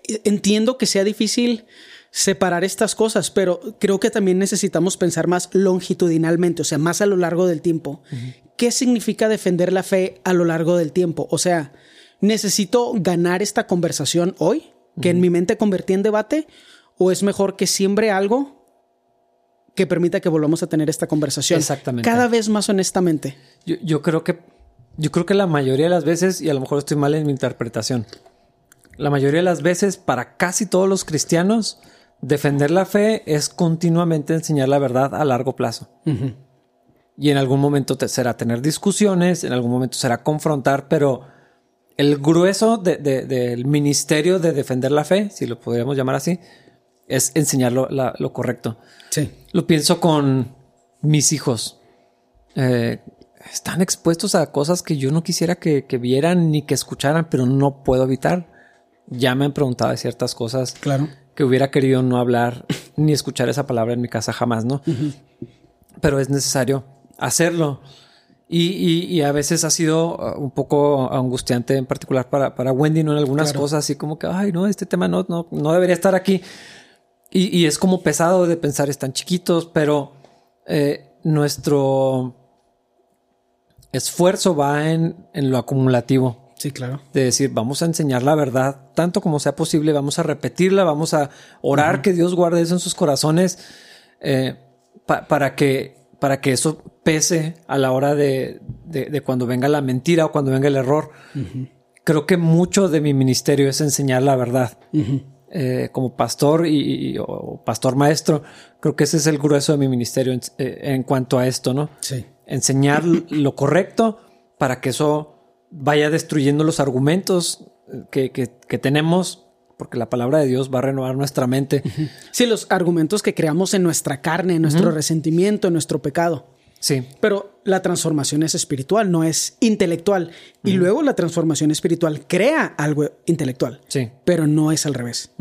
e, entiendo que sea difícil separar estas cosas, pero creo que también necesitamos pensar más longitudinalmente, o sea, más a lo largo del tiempo. ¿Qué significa defender la fe a lo largo del tiempo? O sea, ¿necesito ganar esta conversación hoy, que en mi mente convertí en debate, o es mejor que siembre algo que permita que volvamos a tener esta conversación? Exactamente. Cada vez más honestamente. Yo, yo creo que yo creo que la mayoría de las veces, y a lo mejor estoy mal en mi interpretación, la mayoría de las veces para casi todos los cristianos, defender la fe es continuamente enseñar la verdad a largo plazo. Y en algún momento será tener discusiones, en algún momento será confrontar, pero el grueso del ministerio de defender la fe, si lo podríamos llamar así, es enseñar lo, correcto. Sí. Lo pienso con mis hijos. Eh, están expuestos a cosas que yo no quisiera que, que, vieran ni que escucharan, pero no puedo evitar. Ya me han preguntado de ciertas cosas. Claro que hubiera querido no hablar ni escuchar esa palabra en mi casa jamás, ¿no? Pero es necesario hacerlo. Y, a veces ha sido uh, un poco angustiante, en particular para, para Wendy, ¿no? En algunas cosas, así como que, ay, no, este tema no, no, no debería estar aquí. Y, es como pesado de pensar, están chiquitos, pero eh, nuestro, esfuerzo va en, en lo acumulativo. Sí, claro. De decir, vamos a enseñar la verdad tanto como sea posible, vamos a repetirla, vamos a orar que Dios guarde eso en sus corazones eh, pa- para, que, para que eso pese a la hora de, de- de cuando venga la mentira o cuando venga el error. Creo que mucho de mi ministerio es enseñar la verdad. Eh, como pastor y, y- o pastor maestro, creo que ese es el grueso de mi ministerio en, eh, en cuanto a esto, ¿no? Sí. enseñar lo correcto para que eso vaya destruyendo los argumentos que, que- que tenemos, porque la palabra de Dios va a renovar nuestra mente. Sí, los argumentos que creamos en nuestra carne, en nuestro resentimiento, en nuestro pecado. Sí, Pero la transformación es espiritual, no es intelectual. Y luego la transformación espiritual crea algo intelectual, sí. pero no es al revés.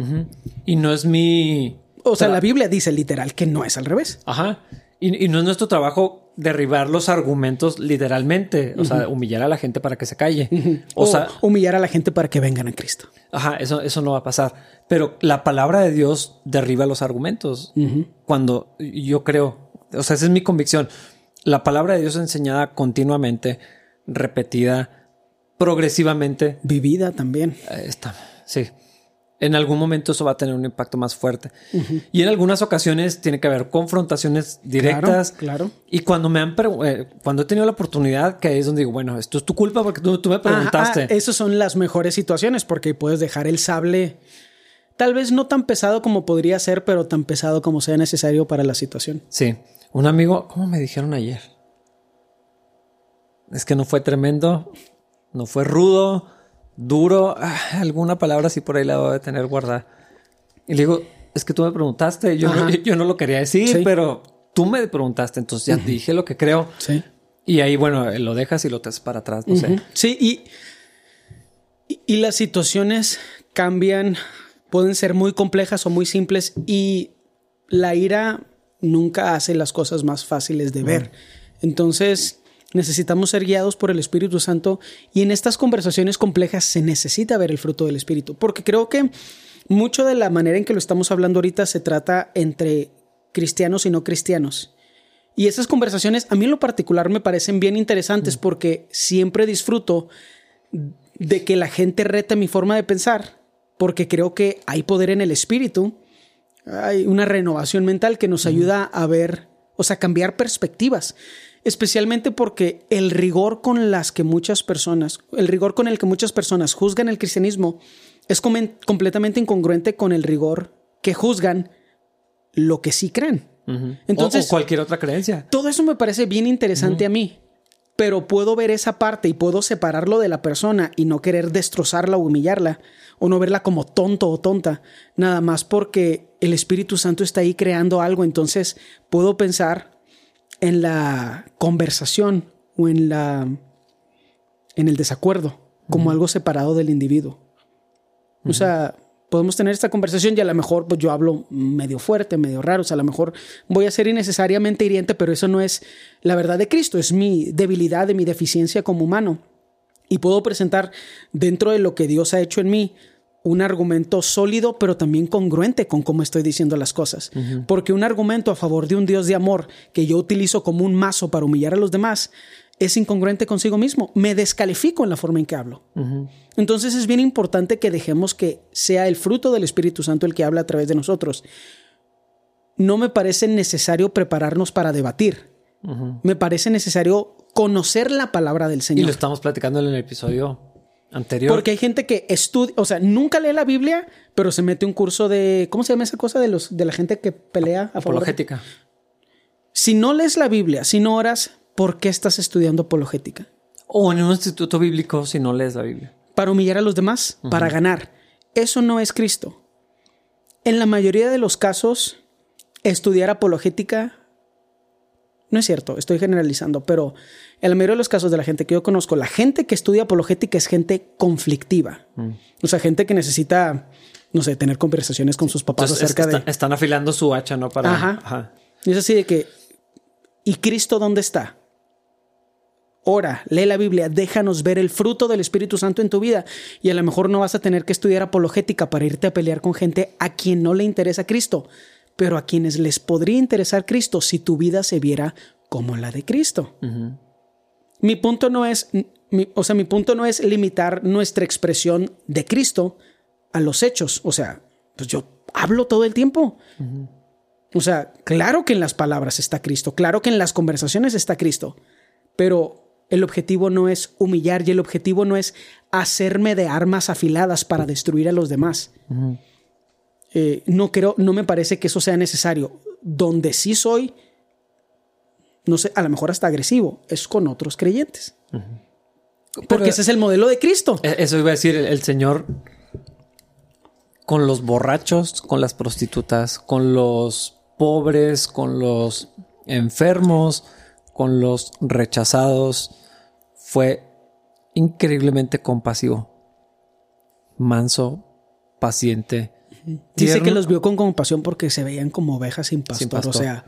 Y no es mi... O sea, la Biblia dice literal que no es al revés. Ajá. Y, y no es nuestro trabajo derribar los argumentos literalmente, o sea, humillar a la gente para que se calle. O, O sea, humillar a la gente para que vengan a Cristo. Ajá, eso, eso no va a pasar. Pero la palabra de Dios derriba los argumentos. Cuando yo creo, o sea, esa es mi convicción. La palabra de Dios enseñada continuamente, repetida, progresivamente, Vivida también. está, sí. En algún momento eso va a tener un impacto más fuerte. Y en algunas ocasiones tiene que haber confrontaciones directas. Claro, claro. Y cuando me han eh, cuando he tenido la oportunidad, que ahí es donde digo, bueno, esto es tu culpa porque tú, tú me preguntaste. Ajá, esas son las mejores situaciones porque puedes dejar el sable tal vez no tan pesado como podría ser, pero tan pesado como sea necesario para la situación. Sí, un amigo, ¿cómo me dijeron ayer? Es que no fue tremendo, no fue rudo, duro, ah, alguna palabra así por ahí la debo de tener guardada. Y le digo, es que tú me preguntaste, yo, no, yo no lo quería decir, Sí. pero tú me preguntaste, entonces ya dije lo que creo. Sí. Y ahí, bueno, lo dejas y lo te para atrás, no sé. Sí, y, y- y las situaciones cambian, pueden ser muy complejas o muy simples y la ira nunca hace las cosas más fáciles de ver. Entonces necesitamos ser guiados por el Espíritu Santo y en estas conversaciones complejas se necesita ver el fruto del Espíritu, porque creo que mucho de la manera en que lo estamos hablando ahorita se trata entre cristianos y no cristianos. Y esas conversaciones a mí en lo particular me parecen bien interesantes porque siempre disfruto de que la gente rete mi forma de pensar, porque creo que hay poder en el espíritu, hay una renovación mental que nos ayuda a ver, o sea, cambiar perspectivas, especialmente porque el rigor con las que muchas personas, el rigor con el que muchas personas juzgan el cristianismo es completamente incongruente con el rigor que juzgan lo que sí creen. Entonces- o, o cualquier otra creencia. Todo eso me parece bien interesante a mí, pero puedo ver esa parte y puedo separarlo de la persona y no querer destrozarla o humillarla o no verla como tonto o tonta, nada más porque el Espíritu Santo está ahí creando algo, entonces puedo pensar en la conversación o en la en el desacuerdo como algo separado del individuo. O sea, podemos tener esta conversación y a lo mejor pues, yo hablo medio fuerte, medio raro. O sea, a lo mejor voy a ser innecesariamente hiriente, pero eso no es la verdad de Cristo, es mi debilidad, de mi deficiencia como humano. Y puedo presentar dentro de lo que Dios ha hecho en mí un argumento sólido, pero también congruente con cómo estoy diciendo las cosas. Porque un argumento a favor de un Dios de amor que yo utilizo como un mazo para humillar a los demás es incongruente consigo mismo. Me descalifico en la forma en que hablo. Entonces es bien importante que dejemos que sea el fruto del Espíritu Santo el que habla a través de nosotros. No me parece necesario prepararnos para debatir. Me parece necesario conocer la palabra del Y Señor. lo estamos platicando en el episodio anterior. Porque hay gente que estudia, o sea, nunca lee la Biblia, pero se mete un curso de, ¿cómo se llama esa cosa de los de la gente que pelea a favor? de- Apologética. Si no lees la Biblia, si no oras, ¿por qué estás estudiando apologética? O en un instituto bíblico si no lees la Biblia. Para humillar a los demás, para ganar. Eso no es Cristo. En la mayoría de los casos, estudiar apologética no es cierto, estoy generalizando, pero en la mayoría de los casos de la gente que yo conozco, la gente que estudia apologética es gente conflictiva. O sea, gente que necesita, no sé, tener conversaciones con sus papás Entonces, es que acerca de... está- están afilando su hacha, ¿no? Para. Ajá. Y es así de que, ¿y Cristo dónde está? Ora, lee la Biblia, déjanos ver el fruto del Espíritu Santo en tu vida. Y a lo mejor no vas a tener que estudiar apologética para irte a pelear con gente a quien no le interesa Cristo, pero a quienes les podría interesar Cristo si tu vida se viera como la de Cristo. Mi punto no es, o sea, mi punto no es limitar nuestra expresión de Cristo a los hechos. O sea, pues yo hablo todo el tiempo. O sea, claro que en las palabras está Cristo, claro que en las conversaciones está Cristo, pero el objetivo no es humillar y el objetivo no es hacerme de armas afiladas para destruir a los demás. Eh, no creo, no me parece que eso sea necesario. Donde sí soy, no sé, a lo mejor hasta agresivo, es con otros creyentes. Porque ese es el modelo de Cristo. E-, eso iba a decir el, Señor con los borrachos, con las prostitutas, con los pobres, con los enfermos, con los rechazados, fue increíblemente compasivo, manso, paciente. Dice que los vio con compasión porque se veían como ovejas sin pastor, o sea,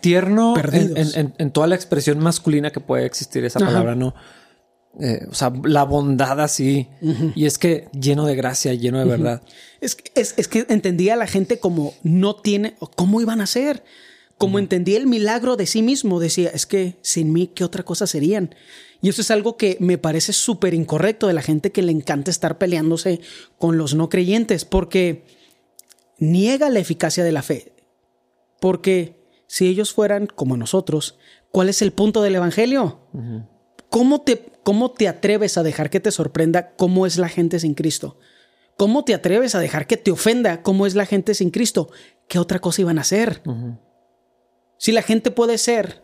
tierno en, toda la expresión masculina que puede existir esa palabra, ¿no? Eh, o sea, la bondad así. Y es que lleno de gracia, lleno de verdad. Es, es, es, que entendía a la gente como no tiene, cómo iban a ser. Como entendía el milagro de sí mismo, decía, es que sin mí, ¿qué otra cosa serían? Y eso es algo que me parece súper incorrecto de la gente que le encanta estar peleándose con los no creyentes, porque niega la eficacia de la fe. Porque si ellos fueran como nosotros, ¿cuál es el punto del Evangelio? ¿Cómo, te, ¿Cómo te atreves a dejar que te sorprenda cómo es la gente sin Cristo? ¿Cómo te atreves a dejar que te ofenda cómo es la gente sin Cristo? ¿Qué otra cosa iban a hacer? Si la gente puede ser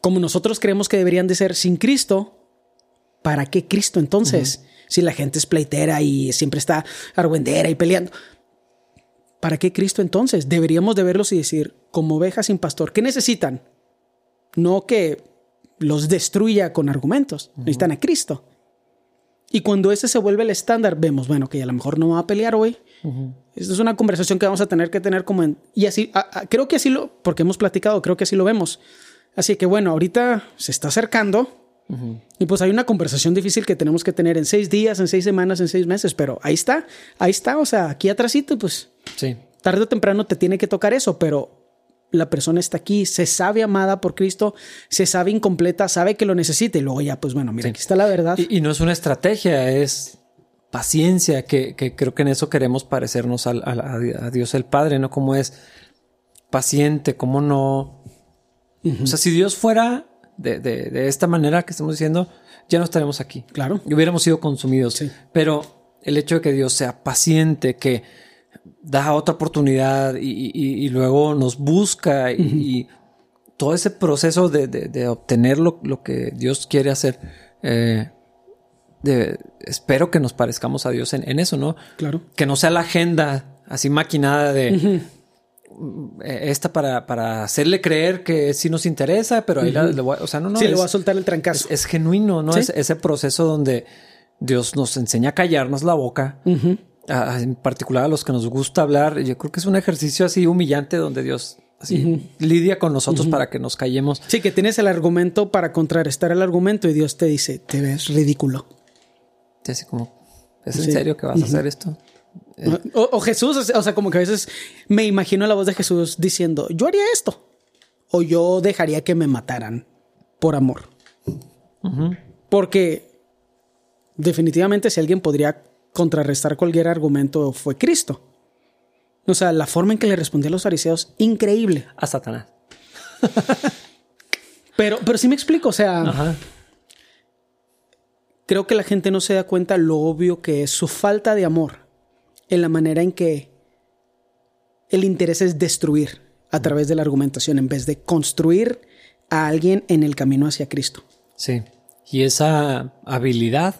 como nosotros creemos que deberían de ser sin Cristo, ¿para qué Cristo entonces? Si la gente es pleitera y siempre está argüendera y peleando. ¿Para qué Cristo entonces? Deberíamos de verlos y decir, como ovejas sin pastor, ¿qué necesitan? No que los destruya con argumentos, necesitan a Cristo. Y cuando ese se vuelve el estándar, vemos, bueno, que a lo mejor no va a pelear hoy. Esta es una conversación que vamos a tener que tener como en... Y así, creo que así lo, porque hemos platicado, creo que así lo vemos. Así que bueno, ahorita se está acercando y pues hay una conversación difícil que tenemos que tener en seis días, en seis semanas, en seis meses, pero ahí está, ahí está, o sea, aquí atrásito, pues sí. tarde o temprano te tiene que tocar eso, pero la persona está aquí, se sabe amada por Cristo, se sabe incompleta, sabe que lo necesita y luego ya, pues bueno, mira, aquí está la verdad. Y, no es una estrategia, es paciencia, que, creo que en eso queremos parecernos a, a Dios el Padre, ¿no? Como es paciente, cómo no o sea, si Dios fuera de, esta manera que estamos diciendo, ya no estaríamos aquí. Claro. Y hubiéramos sido consumidos. Pero el hecho de que Dios sea paciente, que da otra oportunidad y, luego nos busca y, todo ese proceso de, obtener lo, que Dios quiere hacer, eh, espero que nos parezcamos a Dios en, eso, ¿no? Claro. Que no sea la agenda así maquinada de, esta para, para hacerle creer que sí nos interesa, pero ahí le voy, o sea, no, no. Sí, le voy a soltar el trancazo. Es, genuino, ¿no? Es ese proceso donde Dios nos enseña a callarnos la boca. en particular a los que nos gusta hablar. Yo creo que es un ejercicio así humillante donde Dios así lidia con nosotros para que nos callemos. Sí, que tienes el argumento para contrarrestar el argumento y Dios te dice, te ves ridículo. Así como, ¿es en serio que vas a hacer esto? O, Jesús, o sea, como que a veces me imagino la voz de Jesús diciendo, yo haría esto. O yo dejaría que me mataran por amor. Porque definitivamente si alguien podría contrarrestar cualquier argumento fue Cristo. O sea, la forma en que le respondía a los fariseos, increíble. A Satanás. pero, pero sí me explico, o sea, creo que la gente no se da cuenta lo obvio que es su falta de amor en la manera en que el interés es destruir a través de la argumentación en vez de construir a alguien en el camino hacia Cristo. Sí, y esa habilidad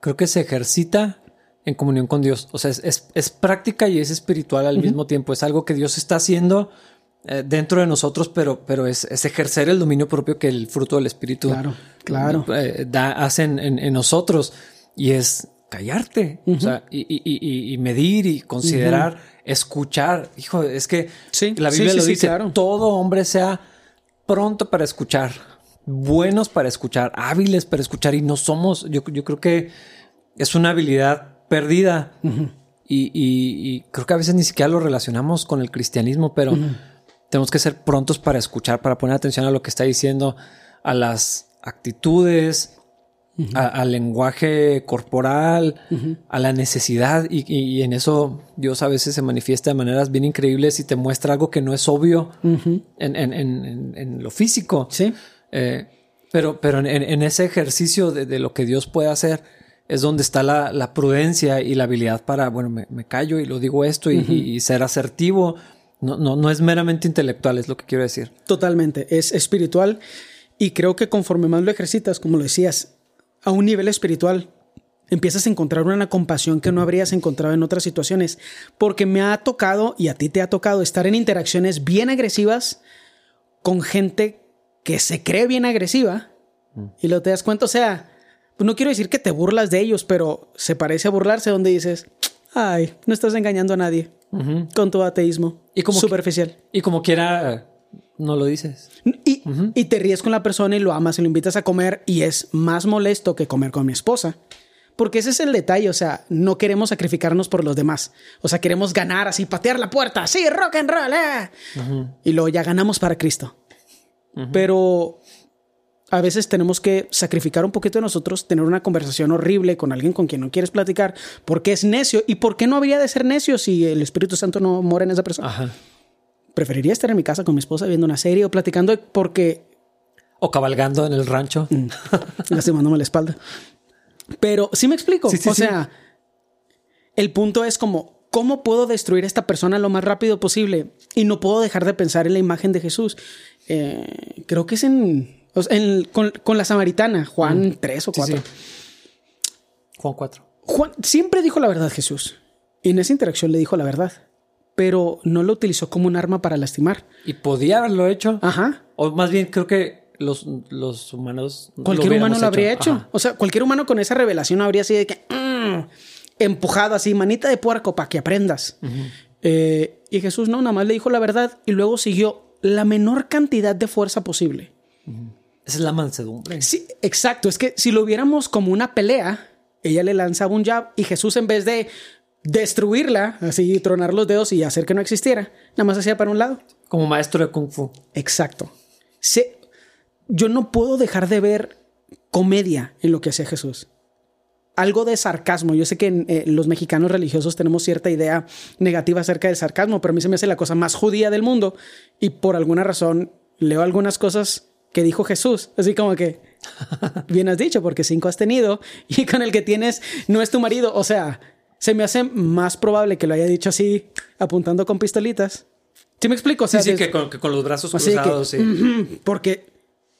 creo que se ejercita en comunión con Dios. O sea, es, práctica y es espiritual al mismo tiempo. Es algo que Dios está haciendo eh, dentro de nosotros, pero, pero es, ejercer el dominio propio que el fruto del Espíritu claro, claro. Eh, da, hacen en, nosotros. Y es callarte, o sea, y, medir y considerar, escuchar. Hijo, es que la Biblia lo dice, todo hombre sea pronto para escuchar, buenos para escuchar, hábiles para escuchar, y no somos, yo, yo creo que es una habilidad perdida. y, creo que a veces ni siquiera lo relacionamos con el cristianismo, pero tenemos que ser prontos para escuchar, para poner atención a lo que está diciendo, a las actitudes, al lenguaje corporal, a la necesidad y, en eso Dios a veces se manifiesta de maneras bien increíbles y te muestra algo que no es obvio en, lo físico. Sí. Eh, pero, pero en, ese ejercicio de, lo que Dios puede hacer es donde está la, prudencia y la habilidad para, bueno, me, callo y lo digo esto y, ser asertivo. No, no, no es meramente intelectual, es lo que quiero decir. Totalmente, es espiritual y creo que conforme más lo ejercitas, como lo decías, a un nivel espiritual, empiezas a encontrar una compasión que no habrías encontrado en otras situaciones. Porque me ha tocado, y a ti te ha tocado, estar en interacciones bien agresivas con gente que se cree bien agresiva mm. y lo te das cuenta, o sea, pues no quiero decir que te burlas de ellos, pero se parece a burlarse donde dices, ay, no estás engañando a nadie con tu ateísmo y como superficial. y como quiera no lo dices. Y, te ríes con la persona y lo amas y lo invitas a comer y es más molesto que comer con mi esposa. Porque ese es el detalle, o sea, no queremos sacrificarnos por los demás. O sea, queremos ganar así, patear la puerta, sí, rock and roll, eh. Y luego ya ganamos para Cristo. Pero a veces tenemos que sacrificar un poquito de nosotros, tener una conversación horrible con alguien con quien no quieres platicar, porque es necio. ¿Y por qué no habría de ser necio si el Espíritu Santo no mora en esa persona? Ajá preferiría estar en mi casa con mi esposa viendo una serie o platicando porque... O cabalgando en el rancho. Mm, lastimándome la espalda. Pero sí me explico. o sea, el punto es como, ¿cómo puedo destruir a esta persona lo más rápido posible? Y no puedo dejar de pensar en la imagen de Jesús. Eh, creo que es en, con, la samaritana, Juan 3 mm. o 4. Juan 4. Juan siempre dijo la verdad Jesús. Y en esa interacción le dijo la verdad pero no lo utilizó como un arma para lastimar. Y podía haberlo hecho. Ajá. O más bien creo que los, los humanos... Cualquier humano lo habría hecho. O sea, cualquier humano con esa revelación habría sido de que... Mm", empujado así, manita de puerco para que aprendas. Eh, y Jesús no, nada más le dijo la verdad y luego siguió la menor cantidad de fuerza posible. Esa es la mansedumbre. Sí, exacto. Es que si lo viéramos como una pelea, ella le lanzaba un jab y Jesús en vez de destruirla, así tronar los dedos y hacer que no existiera. Nada más hacía para un lado. Como maestro de kung fu. Exacto. yo no puedo dejar de ver comedia en lo que hacía Jesús. Algo de sarcasmo. Yo sé que eh, los mexicanos religiosos tenemos cierta idea negativa acerca del sarcasmo, pero a mí se me hace la cosa más judía del mundo. Y por alguna razón leo algunas cosas que dijo Jesús. Así como que, bien has dicho, porque cinco has tenido y con el que tienes no es tu marido. O sea, se me hace más probable que lo haya dicho así, apuntando con pistolitas. ¿Sí me explico? sí, sí, que, con, los brazos cruzados, sí. porque,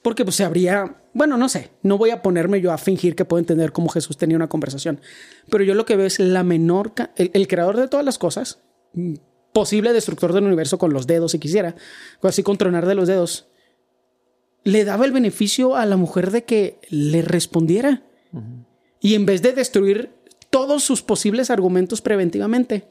porque pues se habría, bueno, no sé, no voy a ponerme yo a fingir que puedo entender cómo Jesús tenía una conversación, pero yo lo que veo es la menor, el, creador de todas las cosas, posible destructor del universo con los dedos si quisiera, así con tronar de los dedos, le daba el beneficio a la mujer de que le respondiera. Y en vez de destruir todos sus posibles argumentos preventivamente.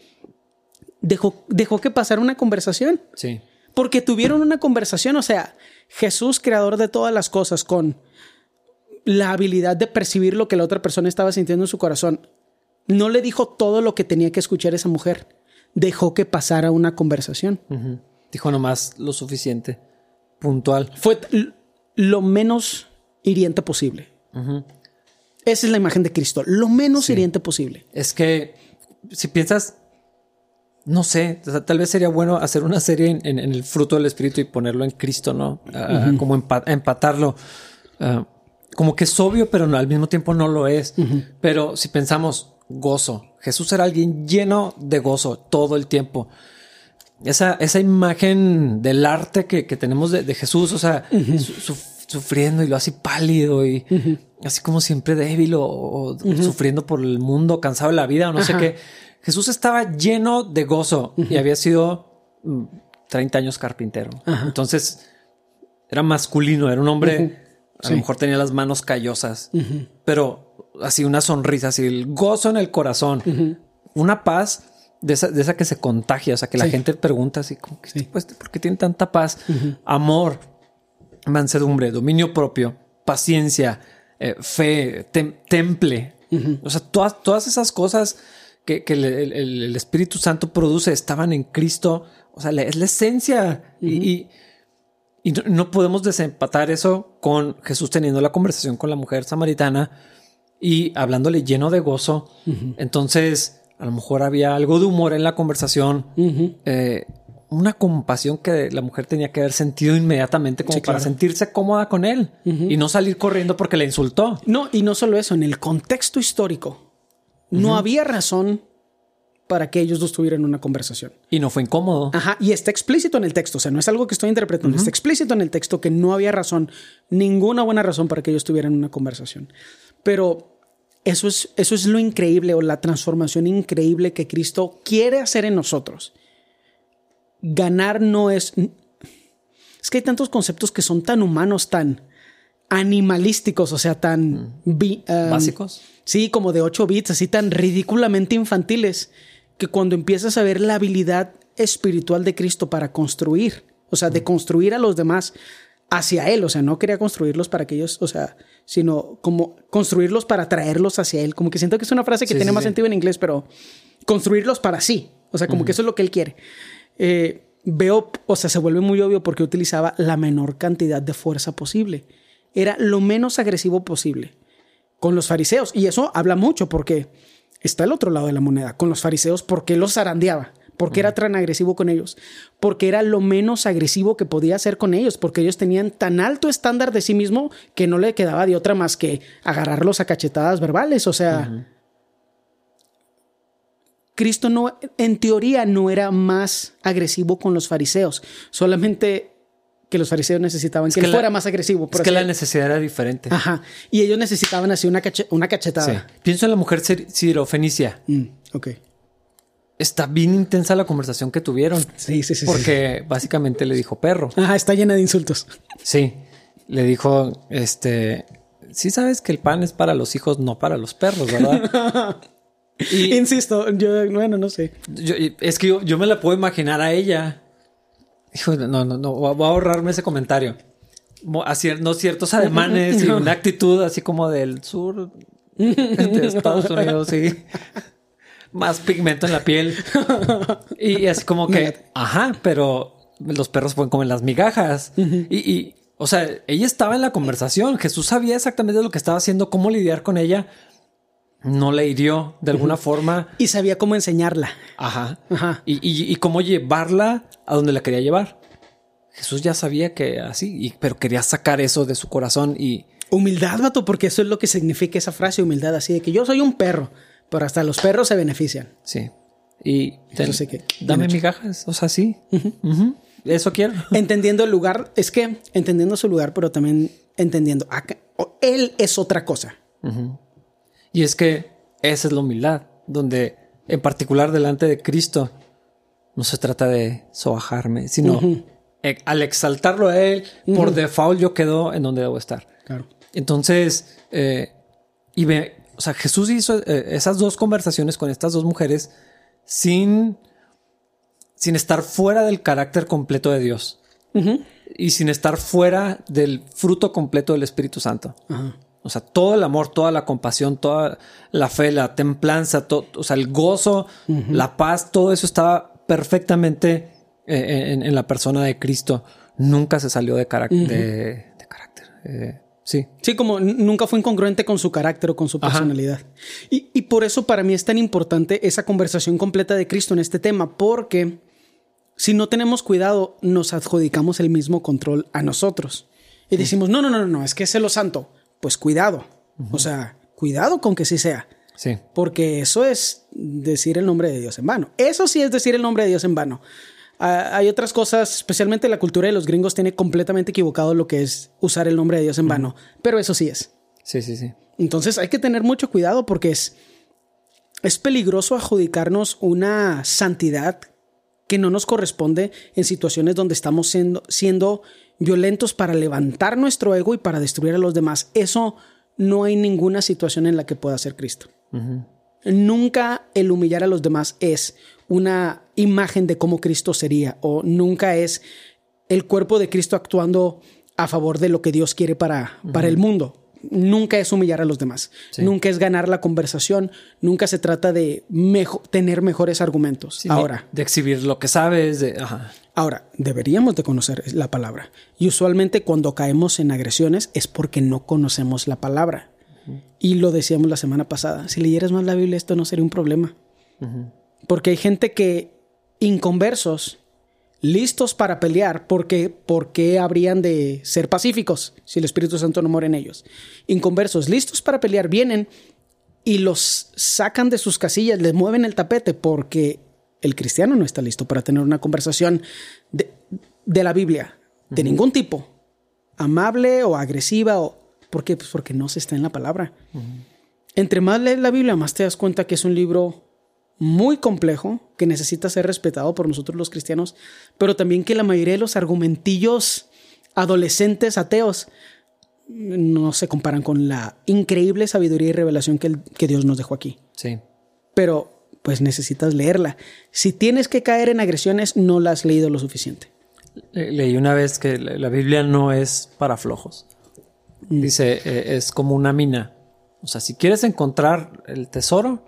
Dejó, dejó que pasara una conversación. Sí. Porque tuvieron una conversación, o sea, Jesús, creador de todas las cosas, con la habilidad de percibir lo que la otra persona estaba sintiendo en su corazón, no le dijo todo lo que tenía que escuchar esa mujer. Dejó que pasara una conversación. Dijo nomás lo suficiente, puntual. Fue lo menos hiriente posible. Esa es la imagen de Cristo, lo menos hiriente posible. Es que si piensas, no sé, tal vez sería bueno hacer una serie en, el fruto del Espíritu y ponerlo en Cristo, ¿no? Ah, como empatarlo. Ah, como que es obvio, pero al mismo tiempo no lo es. Pero si pensamos gozo, Jesús era alguien lleno de gozo todo el tiempo. Esa, esa imagen del arte que, tenemos de, Jesús, o sea, su sufriendo y lo así pálido y así como siempre débil o, sufriendo por el mundo, cansado de la vida o no sé qué. Jesús estaba lleno de gozo y había sido 30 mm, años carpintero. Entonces era masculino, era un hombre, a lo mejor tenía las manos callosas, pero así una sonrisa, así el gozo en el corazón, una paz. De esa, que se contagia, o sea, que la gente pregunta así, como que, pues, ¿por qué tiene tanta paz? Amor, mansedumbre, dominio propio, paciencia, eh, fe, temple. O sea, todas, todas esas cosas que, el, Espíritu Santo produce estaban en Cristo. O sea, es la esencia. y, Y no, no podemos desempatar eso con Jesús teniendo la conversación con la mujer samaritana y hablándole lleno de gozo. Entonces, a lo mejor había algo de humor en la conversación. eh, una compasión que la mujer tenía que haber sentido inmediatamente como Sí, para claro. sentirse cómoda con él y no salir corriendo porque le insultó. No, y no solo eso, en el contexto histórico, no había razón para que ellos dos tuvieran una conversación. Y no fue incómodo. Ajá, y está explícito en el texto, o sea, no es algo que estoy interpretando, está explícito en el texto que no había razón, ninguna buena razón para que ellos tuvieran una conversación. Pero eso es, eso es lo increíble o la transformación increíble que Cristo quiere hacer en nosotros. Ganar no es... Es que hay tantos conceptos que son tan humanos, tan animalísticos, o sea, tan... vi- um, Básicos. Sí, como de 8 bits, así tan ridículamente infantiles, que cuando empiezas a ver la habilidad espiritual de Cristo para construir, o sea, de construir a los demás hacia Él, o sea, no quería construirlos para que ellos, o sea, sino como construirlos para traerlos hacia Él, como que siento que es una frase que Sí, tiene sí, más sí. sentido en inglés, pero construirlos para sí, o sea, como que eso es lo que Él quiere. Eh, veo, o sea, se vuelve muy obvio porque utilizaba la menor cantidad de fuerza posible. Era lo menos agresivo posible con los fariseos. Y eso habla mucho porque está el otro lado de la moneda. Con los fariseos, ¿por qué los zarandeaba? ¿Por qué era tan agresivo con ellos? Porque era lo menos agresivo que podía hacer con ellos, porque ellos tenían tan alto estándar de sí mismo que no le quedaba de otra más que agarrarlos a cachetadas verbales. O sea, Cristo no, en teoría, no era más agresivo con los fariseos, solamente que los fariseos necesitaban que, que él la- fuera más agresivo. por Es que la necesidad era diferente. Ajá. Y ellos necesitaban así una, cache- una Sí. cachetada. Pienso en la mujer sir- sirofenicia. Mm, ok. Está bien intensa la conversación que tuvieron. Sí, sí, sí. sí. Porque básicamente le dijo perro. Ajá, está llena de insultos. Sí. Le dijo, este, sí sabes que el pan es para los hijos, no para los perros, ¿verdad? y Insisto, yo, bueno, no sé. yo- es que yo, yo me la puedo imaginar a ella. Hijo, no, no, no, voy a ahorrarme ese comentario. Haciendo ciertos ademanes y una actitud así como del sur de Estados Unidos, sí. Más pigmento en la piel. Y así como que, ajá, pero los perros pueden comer las migajas. y, y, o sea, ella estaba en la conversación. Jesús sabía exactamente lo que estaba haciendo, cómo lidiar con ella. No le hirió de alguna forma. Y sabía cómo enseñarla. Ajá. Ajá. Y, y- y cómo llevarla a donde la quería llevar. Jesús ya sabía que así, y- pero quería sacar eso de su corazón y Humildad, vato, porque eso es lo que significa esa frase, humildad, así de que yo soy un perro, pero hasta los perros se benefician. sí. Y ten- Entonces, ¿qué? dame migajas, o sea, sí. Eso quiero. Entendiendo el lugar, es que entendiendo su lugar, pero también entendiendo, acá, él es otra cosa. Y es que esa es la humildad, donde en particular delante de Cristo no se trata de sobajarme, sino eh, al exaltarlo a Él, por default yo quedo en donde debo estar. Claro. Entonces, eh, y ve, o sea, Jesús hizo eh, esas dos conversaciones con estas dos mujeres sin, sin estar fuera del carácter completo de Dios y sin estar fuera del fruto completo del Espíritu Santo. Ajá. O sea, todo el amor, toda la compasión, toda la fe, la templanza, to- o sea, el gozo, la paz, todo eso estaba perfectamente eh, en, en la persona de Cristo. Nunca se salió de, carac- de, de carácter. Eh, sí. Sí, como nunca fue incongruente con su carácter o con su personalidad. Y, y por eso para mí es tan importante esa conversación completa de Cristo en este tema, porque si no tenemos cuidado, nos adjudicamos el mismo control a nosotros. Y decimos, no, no, no, no, no, es que es lo santo. Pues cuidado. O sea, cuidado con que sí sea. Sí. Porque eso es decir el nombre de Dios en vano. Eso sí es decir el nombre de Dios en vano. Ah, hay otras cosas, especialmente la cultura de los gringos tiene completamente equivocado lo que es usar el nombre de Dios en vano. Pero eso sí es. Sí, sí, sí. Entonces hay que tener mucho cuidado porque es, es peligroso adjudicarnos una santidad que no nos corresponde en situaciones donde estamos siendo, siendo violentos para levantar nuestro ego y para destruir a los demás. Eso no hay ninguna situación en la que pueda hacer Cristo. Nunca el humillar a los demás es una imagen de cómo Cristo sería o nunca es el cuerpo de Cristo actuando a favor de lo que Dios quiere para, para el mundo. Nunca es humillar a los demás. Nunca es ganar la conversación. Nunca se trata de mejo- tener mejores argumentos. Sí, Ahora, De exhibir lo que sabes. De, ajá. Ahora, deberíamos de conocer la palabra. Y usualmente cuando caemos en agresiones es porque no conocemos la palabra. Y lo decíamos la semana pasada, si leyeras más la Biblia esto no sería un problema. Porque hay gente que, inconversos, listos para pelear, porque ¿por qué habrían de ser pacíficos si el Espíritu Santo no mora en ellos? Inconversos, listos para pelear, vienen y los sacan de sus casillas, les mueven el tapete porque el cristiano no está listo para tener una conversación de, la Biblia, de ningún tipo, amable o agresiva o ¿Por qué? Pues porque no se está en la palabra. Entre más lees la Biblia, más te das cuenta que es un libro muy complejo, que necesita ser respetado por nosotros los cristianos, pero también que la mayoría de los argumentillos adolescentes ateos no se comparan con la increíble sabiduría y revelación que, que Dios nos dejó aquí. Sí. Pero pues necesitas leerla. Si tienes que caer en agresiones, no la has leído lo suficiente. leí una vez que la Biblia no es para flojos. Mm. Dice, eh, es como una mina. O sea, si quieres encontrar el tesoro,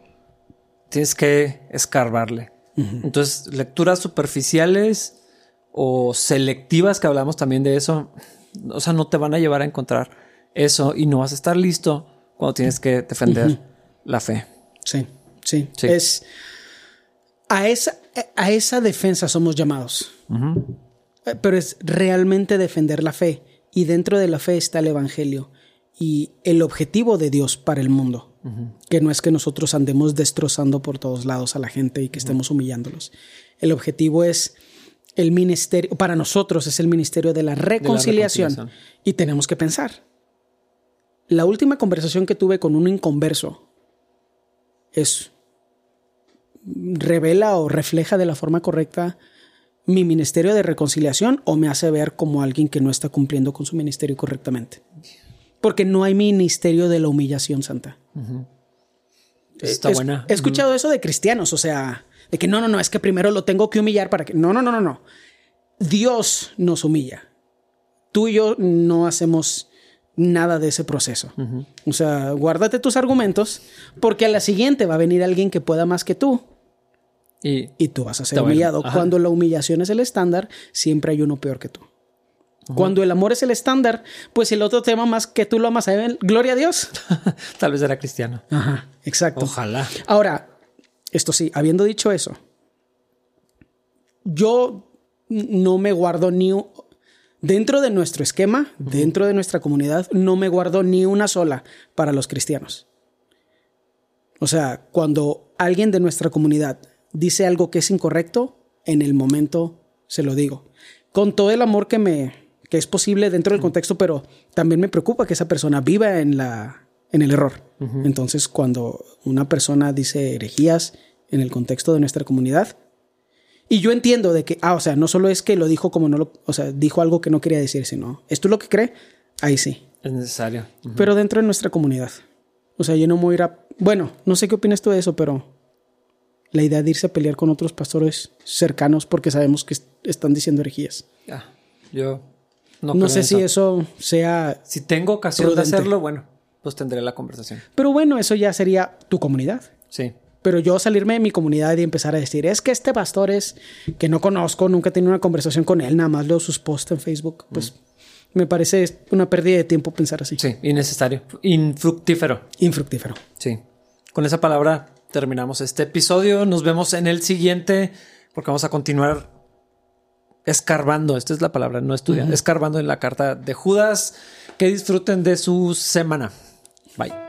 tienes que escarbarle. Entonces, lecturas superficiales o selectivas, que hablamos también de eso, o sea, no te van a llevar a encontrar eso y no vas a estar listo cuando tienes que defender la fe. Sí, sí, Es a esa, a esa defensa somos llamados. Pero es realmente defender la fe y dentro de la fe está el Evangelio y el objetivo de Dios para el mundo. Que no es que nosotros andemos destrozando por todos lados a la gente y que estemos humillándolos. El objetivo es el ministerio, para nosotros es el ministerio de la reconciliación. Y tenemos que pensar. La última conversación que tuve con un inconverso es revela o refleja de la forma correcta mi ministerio de reconciliación o me hace ver como alguien que no está cumpliendo con su ministerio correctamente. Porque no hay ministerio de la humillación santa. Está buena. He escuchado eso de cristianos, o sea, de que no, no, no, es que primero lo tengo que humillar para que... No, no, no, no, no. Dios nos humilla. Tú y yo no hacemos nada de ese proceso. O sea, guárdate tus argumentos porque a la siguiente va a venir alguien que pueda más que tú y, tú vas a ser humillado. Cuando la humillación es el estándar, siempre hay uno peor que tú. Cuando el amor es el estándar, pues el otro tema más que tú lo amas, ¿eh? gloria a Dios. Tal vez era cristiano. Ajá, exacto. Ojalá. Ahora, esto sí, habiendo dicho eso, yo no me guardo ni dentro de nuestro esquema, dentro de nuestra comunidad, no me guardo ni una sola para los cristianos. O sea, cuando alguien de nuestra comunidad dice algo que es incorrecto, en el momento se lo digo. Con todo el amor que me que es posible dentro del contexto, pero también me preocupa que esa persona viva en la en el error. Entonces, cuando una persona dice herejías en el contexto de nuestra comunidad, y yo entiendo de que, ah, o sea, no solo es que lo dijo como no lo, o sea, dijo algo que no quería decir, sino, ¿esto es lo que cree? Ahí sí. Es necesario. Pero dentro de nuestra comunidad. O sea, yo no me voy a ir a, bueno, no sé qué opinas tú de eso, pero la idea de irse a pelear con otros pastores cercanos porque sabemos que están diciendo herejías. yo no, sé si eso. sea. Si tengo ocasión de hacerlo, bueno, pues tendré la conversación. Pero bueno, eso ya sería tu comunidad. Sí. Pero yo salirme de mi comunidad y empezar a decir, es que este pastor es que no conozco, nunca he tenido una conversación con él, nada más leo sus posts en Facebook, pues mm. me parece una pérdida de tiempo pensar así. Sí, innecesario, infructífero. Infructífero. Sí. Con esa palabra terminamos este episodio. Nos vemos en el siguiente porque vamos a continuar escarbando, esta es la palabra, no estudiando, uh -huh. escarbando en la carta de Judas. Que disfruten de su semana. Bye.